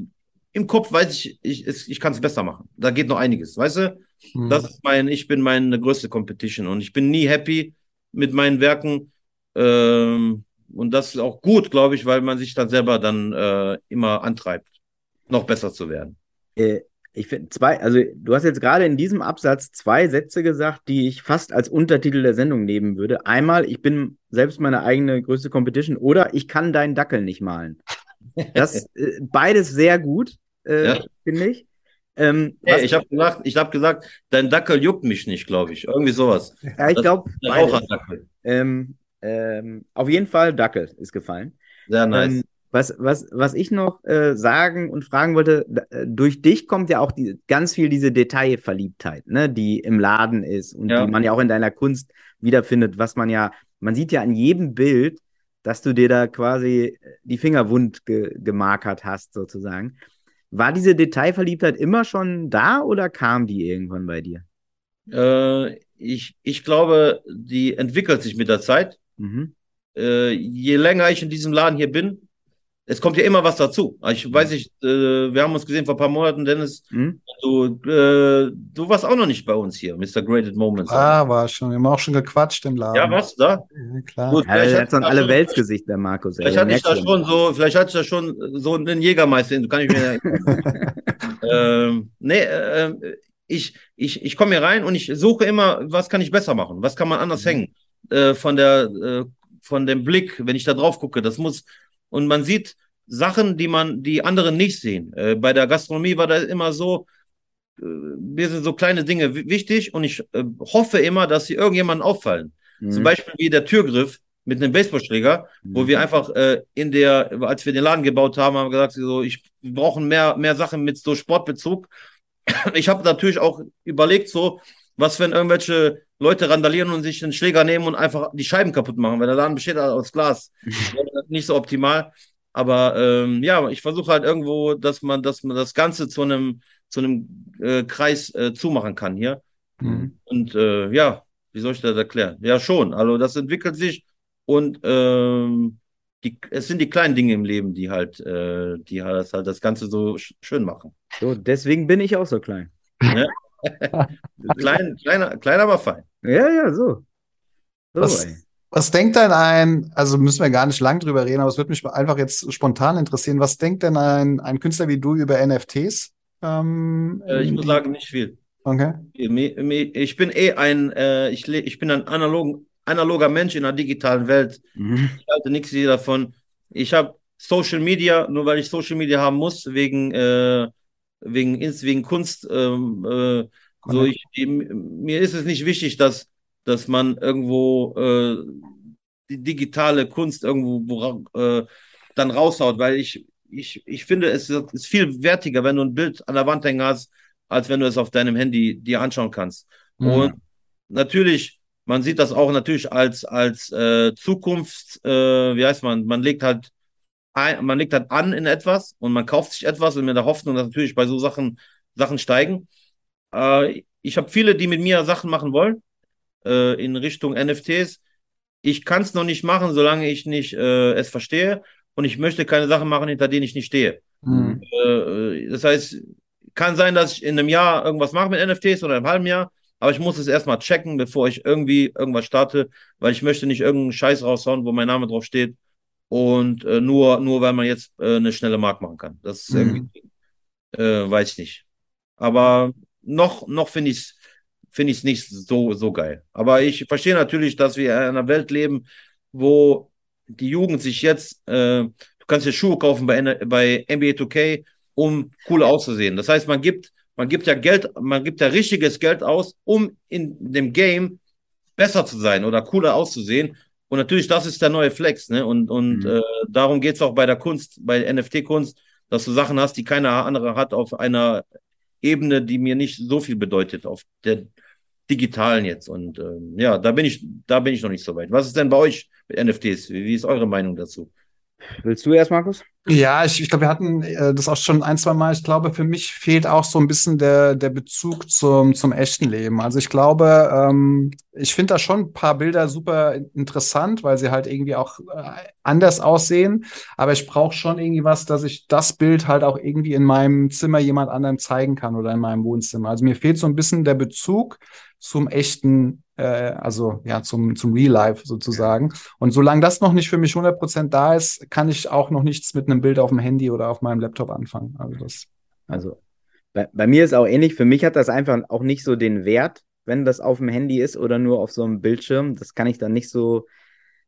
im Kopf weiß ich, ich, ich kann es besser machen. Da geht noch einiges, weißt du? Mhm. Das ist mein, ich bin meine größte Competition und ich bin nie happy mit meinen Werken. Ähm, und das ist auch gut, glaube ich, weil man sich dann selber dann äh, immer antreibt, noch besser zu werden. Äh, ich finde zwei, also du hast jetzt gerade in diesem Absatz zwei Sätze gesagt, die ich fast als Untertitel der Sendung nehmen würde. Einmal, ich bin selbst meine eigene größte Competition oder ich kann deinen Dackel nicht malen. Das äh, beides sehr gut, äh, Ja. finde ich. Ähm, Hey, ich habe gesagt, ich habe gesagt, dein Dackel juckt mich nicht, glaube ich. Irgendwie sowas. ja, ich glaube, ähm, ähm, auf jeden Fall Dackel ist gefallen. Sehr nice. Ähm, was, was, was ich noch äh, sagen und fragen wollte, äh, durch dich kommt ja auch die, ganz viel diese Detailverliebtheit, ne, die im Laden ist und Ja. die man ja auch in deiner Kunst wiederfindet, was man ja, man sieht ja an jedem Bild, dass du dir da quasi die Finger wund ge gemarkert hast, sozusagen. War diese Detailverliebtheit immer schon da oder kam die irgendwann bei dir? Äh, ich, ich glaube, die entwickelt sich mit der Zeit. Mhm. äh, je länger ich in diesem Laden hier bin, es kommt ja immer was dazu. Ich weiß nicht, äh, wir haben uns gesehen vor ein paar Monaten, Dennis, Mhm. du, äh, du warst auch noch nicht bei uns hier, Mr. Graded Moments. Ah, war schon. Wir haben auch schon gequatscht im Laden. ja, warst du da? Ja, klar. Gut, Ja, vielleicht hat hat so ein da alle Weltsgesicht, der Markus. Vielleicht du hatte ich da schon so, vielleicht hatte ich da schon so einen Jägermeister, kann ich mir ähm, nee, äh, ich, ich, ich komme hier rein und ich suche immer, was kann ich besser machen? Was kann man anders hängen? Äh, von der, äh, von dem Blick, wenn ich da drauf gucke, das muss, und man sieht Sachen, die man, die andere nicht sehen. Äh, bei der Gastronomie war das immer so, äh, mir sind so kleine Dinge wi- wichtig und ich äh, hoffe immer, dass sie irgendjemandem auffallen. Zum Mhm. Beispiel wie der Türgriff mit einem Baseballschläger, wo Mhm. wir einfach äh, in der, als wir den Laden gebaut haben, haben wir gesagt, so, ich, brauchen mehr, mehr Sachen mit so Sportbezug. Ich habe natürlich auch überlegt, so, was, wenn irgendwelche Leute randalieren und sich einen Schläger nehmen und einfach die Scheiben kaputt machen, weil der Laden besteht halt aus Glas. Nicht so optimal. Aber ähm, ja, ich versuche halt irgendwo, dass man, dass man das Ganze zu einem, zu einem äh, Kreis äh, zumachen kann hier. Mhm. Und äh, ja, wie soll ich das erklären? Ja, schon. Also das entwickelt sich und ähm, die, es sind die kleinen Dinge im Leben, die halt, äh, die halt das, halt das Ganze so sch schön machen. So, deswegen bin ich auch so klein. Klein, kleiner, klein, aber fein. Ja, ja, so. So, Was-. Was denkt denn ein, also müssen wir gar nicht lang drüber reden, aber es würde mich einfach jetzt spontan interessieren, was denkt denn ein, ein Künstler wie du über NFTs? Ähm, Äh, ich muss sagen, nicht viel. Okay. Ich bin eh ein, äh, ich, ich bin ein analogen, analoger Mensch in einer digitalen Welt. Mhm. Ich halte nichts davon. Ich habe Social Media, nur weil ich Social Media haben muss, wegen, äh, wegen, wegen Kunst. Ähm, äh, so ich, eben, mir ist es nicht wichtig, dass, dass man irgendwo äh, die digitale Kunst irgendwo wo, äh, dann raushaut, weil ich, ich, ich finde, es ist viel wertiger, wenn du ein Bild an der Wand hängen hast, als wenn du es auf deinem Handy dir anschauen kannst. Mhm. Und natürlich, man sieht das auch natürlich als, als äh, Zukunft, äh, wie heißt man, man legt halt ein, man legt halt an in etwas und man kauft sich etwas und mit der Hoffnung, dass natürlich bei so Sachen Sachen steigen. Äh, ich habe viele, die mit mir Sachen machen wollen äh, in Richtung NFTs. Ich kann es noch nicht machen, solange ich nicht äh, es verstehe und ich möchte keine Sachen machen, hinter denen ich nicht stehe. Mhm. Äh, das heißt, kann sein, dass ich in einem Jahr irgendwas mache mit NFTs oder im halben Jahr, aber ich muss es erstmal checken, bevor ich irgendwie irgendwas starte, weil ich möchte nicht irgendeinen Scheiß raushauen, wo mein Name drauf steht und äh, nur, nur weil man jetzt äh, eine schnelle Mark machen kann. Das ist Mhm. irgendwie, äh, weiß ich nicht. Aber noch, noch finde ich es finde ich es nicht so, so geil. Aber ich verstehe natürlich, dass wir in einer Welt leben, wo die Jugend sich jetzt, äh, du kannst dir Schuhe kaufen bei, bei NBA 2K, um cool auszusehen. Das heißt, man gibt, man gibt ja Geld, man gibt ja richtiges Geld aus, um in dem Game besser zu sein oder cooler auszusehen. Und natürlich, das ist der neue Flex, ne? Und, und Mhm. äh, darum geht es auch bei der Kunst, bei NFT-Kunst, dass du Sachen hast, die keiner andere hat auf einer Ebene, die mir nicht so viel bedeutet, auf der digitalen jetzt. Und ähm, ja, da bin ich, da bin ich noch nicht so weit. Was ist denn bei euch mit NFTs? Wie, wie ist eure Meinung dazu? Willst du erst, Markus? Ja, ich, ich glaube, wir hatten äh, das auch schon ein, zwei Mal. Ich glaube, für mich fehlt auch so ein bisschen der, der Bezug zum, zum echten Leben. Also ich glaube, ähm, ich finde da schon ein paar Bilder super interessant, weil sie halt irgendwie auch äh, anders aussehen. Aber ich brauche schon irgendwie was, dass ich das Bild halt auch irgendwie in meinem Zimmer jemand anderem zeigen kann oder in meinem Wohnzimmer. Also mir fehlt so ein bisschen der Bezug zum echten, äh, also ja, zum, zum Real Life sozusagen. Und solange das noch nicht für mich 100% da ist, kann ich auch noch nichts mit einem Bild auf dem Handy oder auf meinem Laptop anfangen. Also das. Also, bei, bei mir ist auch ähnlich. Für mich hat das einfach auch nicht so den Wert, wenn das auf dem Handy ist oder nur auf so einem Bildschirm. Das kann ich dann nicht so,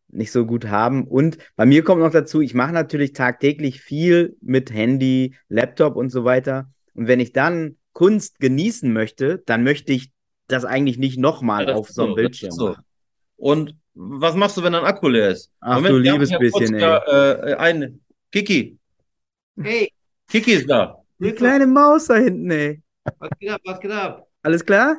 nicht so gut haben. Und bei mir kommt noch dazu, ich mache natürlich tagtäglich viel mit Handy, Laptop und so weiter. Und wenn ich dann Kunst genießen möchte, dann möchte ich das eigentlich nicht nochmal Ja, auf so einem Bildschirm so. Und was machst du, wenn dein Akku leer ist? Ach Moment, du liebes bisschen, kurz ey. da, äh, ein Kiki. Hey, Kiki ist da. Die kleine Maus da hinten, ey. was geht ab, was geht ab? Alles klar?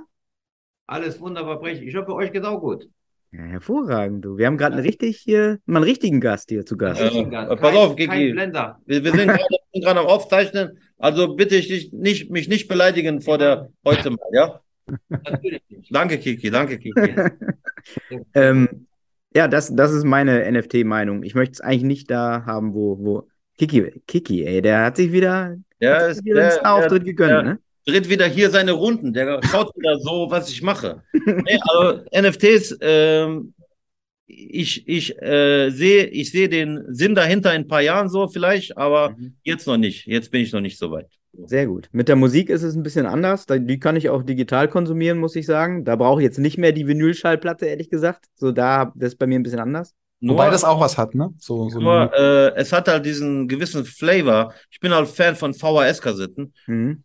Alles wunderbar prächtig. Ich hoffe, euch geht auch gut. Ja, hervorragend, du. Wir haben gerade einen richtig hier, mal einen richtigen Gast hier zu Gast. Ja. Kein- äh, pass auf, Kiki. Kein Blender. Wir, wir sind gerade sind gerade am Aufzeichnen, also bitte ich dich nicht, mich nicht beleidigen vor der heute mal, ja? Natürlich nicht. Danke, Kiki, danke, Kiki. Ähm, ja, das, das ist meine NFT-Meinung. Ich möchte es eigentlich nicht da haben, wo, wo. Kiki, Kiki, ey, der hat sich wieder, Der hat ist, sich wieder einen der, der Star-Auftritt gegönnt, der- ne? dreht wieder hier seine Runden, der schaut wieder so, was ich mache. Nee, also NFTs, ähm, ich, ich äh, sehe ich sehe den Sinn dahinter in ein paar Jahren so vielleicht, aber Mhm. jetzt noch nicht. Jetzt bin ich noch nicht so weit. Sehr gut. Mit der Musik ist es ein bisschen anders. Die kann ich auch digital konsumieren, muss ich sagen. Da brauche ich jetzt nicht mehr die Vinylschallplatte, ehrlich gesagt. So, da, das ist bei mir ein bisschen anders. Nur, Wobei das auch was hat, ne? So, so nur äh, es hat halt diesen gewissen Flavor. Ich bin halt Fan von VHS-Kassetten. Mhm.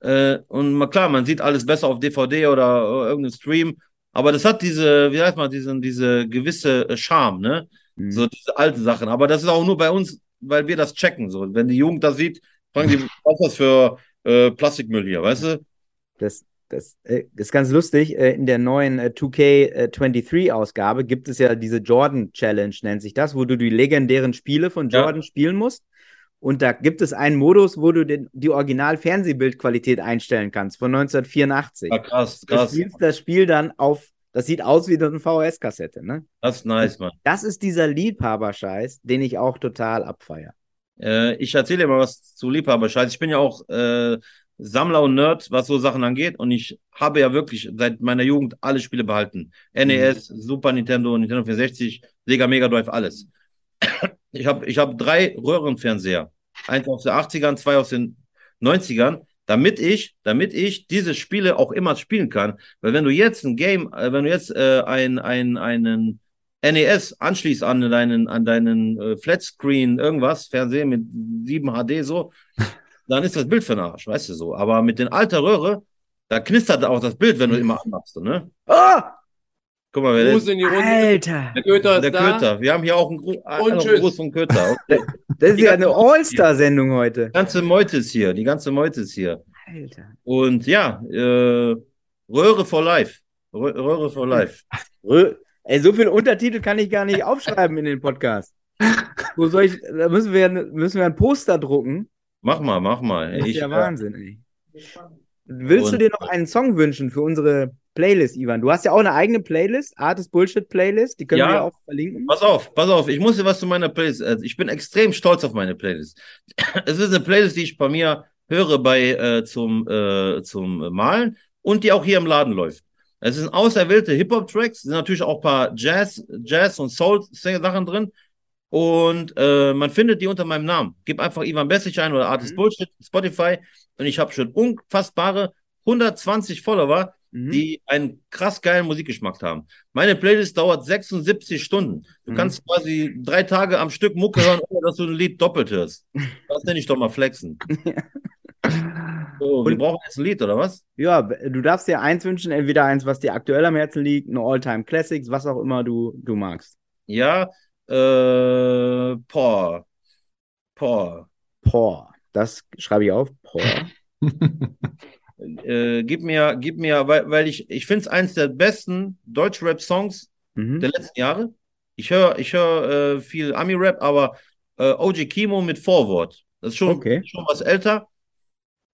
Äh, und mal klar, man sieht alles besser auf DVD oder äh, irgendeinem Stream. Aber das hat diese, wie heißt man, diesen, diese gewisse äh, Charme, ne? Mhm. So diese alten Sachen. Aber das ist auch nur bei uns, weil wir das checken. So, wenn die Jugend das sieht, fragen die, was ist das für äh, Plastikmüll hier, weißt du? Das, das, äh, das ist ganz lustig. Äh, in der neuen äh, 2K23-Ausgabe gibt es ja diese Jordan Challenge, nennt sich das, wo du die legendären Spiele von Ja. Jordan spielen musst. Und da gibt es einen Modus, wo du den, die Original-Fernsehbildqualität einstellen kannst von 1984. Ja, krass, Du krass. spielst das Spiel dann auf, das sieht aus wie eine VHS-Kassette, ne? Das ist nice, Mann. Das ist dieser Liebhaberscheiß, den ich auch total abfeier. Äh, ich erzähle dir mal was zu Liebhaberscheiß. Ich bin ja auch äh, Sammler und Nerd, was so Sachen angeht. Und ich habe ja wirklich seit meiner Jugend alle Spiele behalten. NES, Super Nintendo, Nintendo 64, Sega Mega Drive, alles. Ich habe ich hab drei Röhrenfernseher. Eins aus den 80ern, zwei aus den 90ern, damit ich, damit ich diese Spiele auch immer spielen kann. Weil wenn du jetzt ein Game, äh, wenn du jetzt äh, ein, ein, einen NES anschließt an deinen, an deinen äh, Flatscreen, irgendwas, Fernsehen mit 7 HD so, dann ist das Bild für den Arsch, weißt du so. Aber mit den alter Röhre, da knistert auch das Bild, wenn du immer anmachst, ne? Ah! Guck mal, wer Gruß in die Runde. Alter! Der Köter ist der da. Köter. Wir haben hier auch einen, Gru Und einen. Gruß vom Köter. Das ist ja eine All-Star-Sendung heute. Die ganze Meute ist hier, die ganze Meute ist hier. Alter. Und ja, äh, Röhre for Life. Rö Röhre for Life. Rö Ey, so viele Untertitel kann ich gar nicht aufschreiben in den Podcast. Wo soll ich, da müssen wir, müssen wir ein Poster drucken. Mach mal, mach mal. Das ist Ich, ja äh, Wahnsinn, ey. Willst du Und- dir noch einen Song wünschen für unsere Playlist, Ivan? Du hast ja auch eine eigene Playlist, Artist Bullshit Playlist, die können Ja. wir ja auch verlinken. Pass auf, pass auf, ich muss dir was zu meiner Playlist. Also ich bin extrem stolz auf meine Playlist. Es ist eine Playlist, die ich bei mir höre bei äh, zum, äh, zum Malen und die auch hier im Laden läuft. Es sind auserwählte Hip-Hop-Tracks, sind natürlich auch ein paar Jazz, Jazz und Soul-Sachen drin. Und äh, man findet die unter meinem Namen. Gib einfach Ivan Bessic ein oder Artist Mhm. Bullshit, Spotify. Und ich habe schon unfassbare 120 Follower, Mhm. die einen krass geilen Musikgeschmack haben. Meine Playlist dauert 76 Stunden. Du Mhm. kannst quasi drei Tage am Stück Mucke hören, ohne dass du ein Lied doppelt hörst. Das nenne ich doch mal flexen. So, wir brauchen jetzt ein Lied, oder was? Ja, du darfst dir eins wünschen, entweder eins, was dir aktuell am Herzen liegt, eine All-Time Classics, was auch immer du, du magst. Ja, äh, Paul. Paul. Paw. Das schreibe ich auf. Paw. Äh, gib mir, gib mir, weil, weil ich, ich finde es eins der besten Deutsch-Rap-Songs Mhm. der letzten Jahre. Ich höre ich hör, äh, viel Ami-Rap, aber äh, OG Kimo mit Vorwort. Das ist schon, Okay. schon was älter.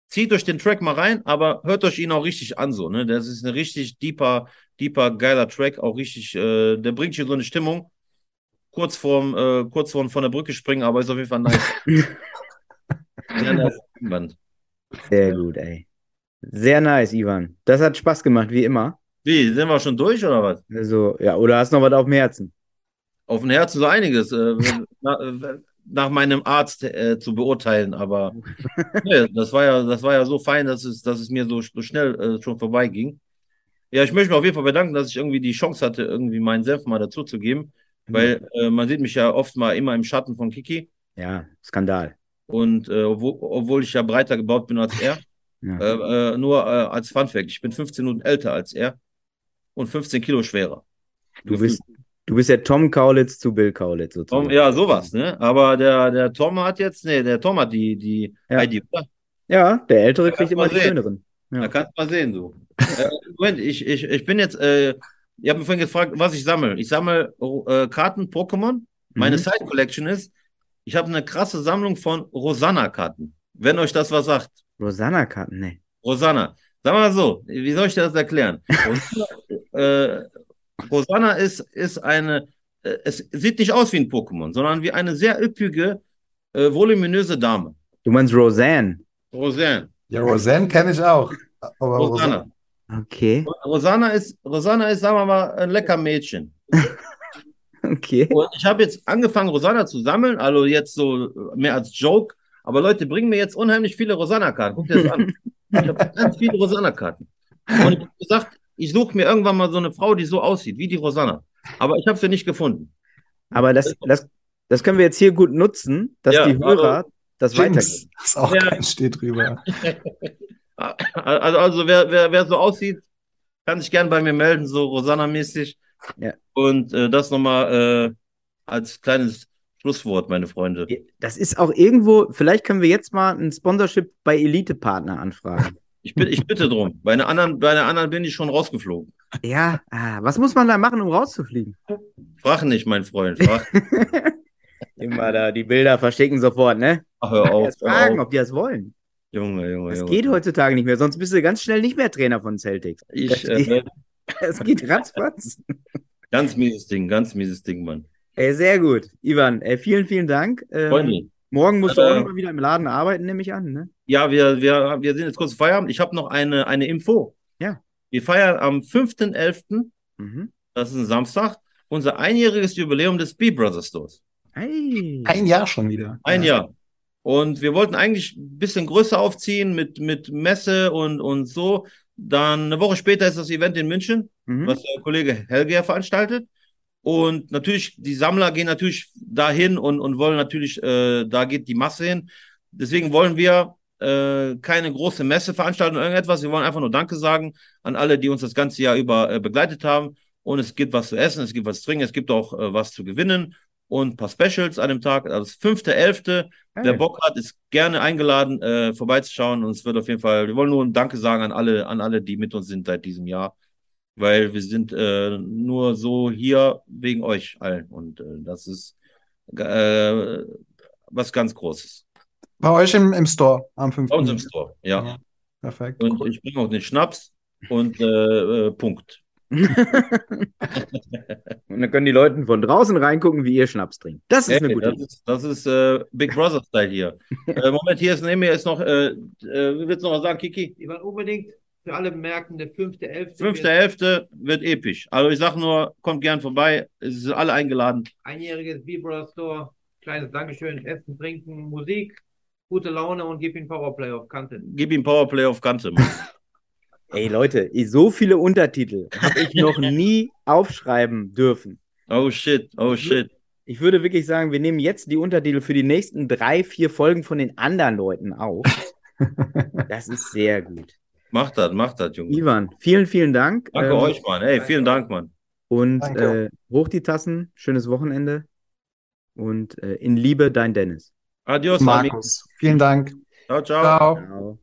Zieht euch den Track mal rein, aber hört euch ihn auch richtig an, so, ne? Das ist ein richtig deeper, deeper, geiler Track, auch richtig, äh, der bringt hier so eine Stimmung. Kurz vorm, äh, kurz vorm von der Brücke springen, aber ist auf jeden Fall nice. Sehr gut, ey. Sehr nice, Ivan. Das hat Spaß gemacht, wie immer. Wie, sind wir schon durch oder was? Also, ja, oder hast noch was auf dem Herzen? Auf dem Herzen so einiges, äh, na, äh, nach meinem Arzt äh, zu beurteilen, aber nee, das war ja, das war ja so fein, dass es, dass es mir so, so schnell äh, schon vorbeiging. Ja, ich möchte mich auf jeden Fall bedanken, dass ich irgendwie die Chance hatte, irgendwie meinen Senf mal dazuzugeben, weil äh, man sieht mich ja oft mal immer im Schatten von Kiki Ja, Skandal. und äh, obwohl, obwohl ich ja breiter gebaut bin als er, Ja. äh, äh, nur äh, als Funfact, ich bin 15 Minuten älter als er und 15 Kilo schwerer. Du bist, du bist ja Tom Kaulitz zu Bill Kaulitz sozusagen. Tom, ja, sowas, ne? Aber der, der Tom hat jetzt, nee, der Tom hat die, die Ja. ID, oder? Ja, der Ältere kriegt immer die schöneren. Ja. Da kannst du mal sehen, du. äh, Moment, ich, ich, ich bin jetzt, äh, ihr habt mich vorhin gefragt, was ich sammle. Ich sammle äh, Karten Pokémon. Meine Mhm. Side Collection ist, ich habe eine krasse Sammlung von Rosanna-Karten. Wenn euch das was sagt. Rosanna-Karten, ne. Rosanna. Sag mal so, wie soll ich dir das erklären? Rosanna, äh, Rosanna ist, ist eine, äh, es sieht nicht aus wie ein Pokémon, sondern wie eine sehr üppige, äh, voluminöse Dame. Du meinst Roseanne. Rosanne. Ja, Roseanne kenne ich auch. Aber Rosanna. Okay, Rosanna ist, Rosanna ist, sagen wir mal, ein lecker Mädchen. okay. Und ich habe jetzt angefangen, Rosanna zu sammeln, also jetzt so mehr als Joke. Aber Leute, bringen mir jetzt unheimlich viele Rosanna-Karten. Guckt dir das an. Ich habe ganz viele Rosanna-Karten. Und ich habe gesagt, ich suche mir irgendwann mal so eine Frau, die so aussieht, wie die Rosanna. Aber ich habe sie nicht gefunden. Aber das, das, das können wir jetzt hier gut nutzen, dass Ja, die Hörer das Jinx, weitergeben. das ist auch Ja. kein steht drüber. Also, also wer, wer, wer so aussieht, kann sich gern bei mir melden, so Rosanna-mäßig. Ja. Und äh, das nochmal äh, als kleines Schlusswort, meine Freunde. Das ist auch irgendwo, vielleicht können wir jetzt mal ein Sponsorship bei Elite-Partner anfragen. Ich, bitte, ich bitte drum. Bei einer anderen, bei einer anderen bin ich schon rausgeflogen. Ja, ah, was muss man da machen, um rauszufliegen? Frag nicht, mein Freund. Frag. Immer da, die Bilder verstecken sofort, ne? Ach, hör auf. Erst fragen, auf. ob die das wollen. Junge, Junge, Das Junge. geht heutzutage nicht mehr, sonst bist du ganz schnell nicht mehr Trainer von Celtics. Ich, Das äh, geht, das geht ratzfatz. ganz mieses Ding, ganz mieses Ding, Mann. Ey, sehr gut. Ivan, ey, vielen, vielen Dank. Ähm, Freunde, Morgen musst du auch Äh, noch mal wieder im Laden arbeiten, nehme ich an, ne? Ja, wir, wir, wir sind jetzt kurz vor Feierabend. Ich habe noch eine, eine Info. Ja. Wir feiern am 5.11., Mhm. das ist ein Samstag, unser einjähriges Jubiläum des B Brothers Stores. Hey. Ein Jahr schon wieder. Ein Ja. Jahr. Und wir wollten eigentlich ein bisschen größer aufziehen mit, mit Messe und, und so. Dann eine Woche später ist das Event in München, Mhm. was der Kollege Helge veranstaltet. Und natürlich, die Sammler gehen natürlich dahin und, und wollen natürlich, äh, da geht die Masse hin. Deswegen wollen wir äh, keine große Messe veranstalten oder irgendetwas. Wir wollen einfach nur Danke sagen an alle, die uns das ganze Jahr über äh, begleitet haben. Und es gibt was zu essen, es gibt was zu trinken, es gibt auch äh, was zu gewinnen und ein paar Specials an dem Tag. Also das fünfte, elfte. Wer. Bock hat, ist gerne eingeladen, äh, vorbeizuschauen. Und es wird auf jeden Fall, wir wollen nur ein Danke sagen an alle, an alle, die mit uns sind seit diesem Jahr. Weil wir sind äh, nur so hier wegen euch allen. Und äh, das ist äh, was ganz Großes. Bei euch im, im Store am 5. Bei uns im Store, ja. Ja. Perfekt. Und ich bringe auch den Schnaps und äh, äh, Punkt. Und dann können die Leute von draußen reingucken, wie ihr Schnaps trinkt. Das ist Ey, eine gute das Idee. ist, das ist äh, Big Brother Style hier. äh, Moment, hier ist neben mir ist noch, äh, äh, willst du noch was sagen, Kiki? Die waren unbedingt für alle merken, der fünfte, elfte. Fünfte Hälfte wird episch. Also ich sag nur, kommt gern vorbei. Es sind alle eingeladen. Einjähriges B-Brother Store. Kleines Dankeschön. Essen, Trinken, Musik. Gute Laune und gib ihm Powerplay auf Kante. Gib ihm Powerplay auf Kante. Ey, Leute, so viele Untertitel habe ich noch nie aufschreiben dürfen. Oh shit, oh shit. Ich würde wirklich sagen, wir nehmen jetzt die Untertitel für die nächsten drei, vier Folgen von den anderen Leuten auf. Das ist sehr gut. Mach das, mach das, Junge. Ivan, vielen, vielen Dank. Danke Ähm, euch, Mann. Ey, vielen Dank, Mann. Und äh, hoch die Tassen, schönes Wochenende. Und äh, in Liebe, dein Dennis. Adios. Markus, vielen Dank. Ciao, ciao. Ciao. Ciao.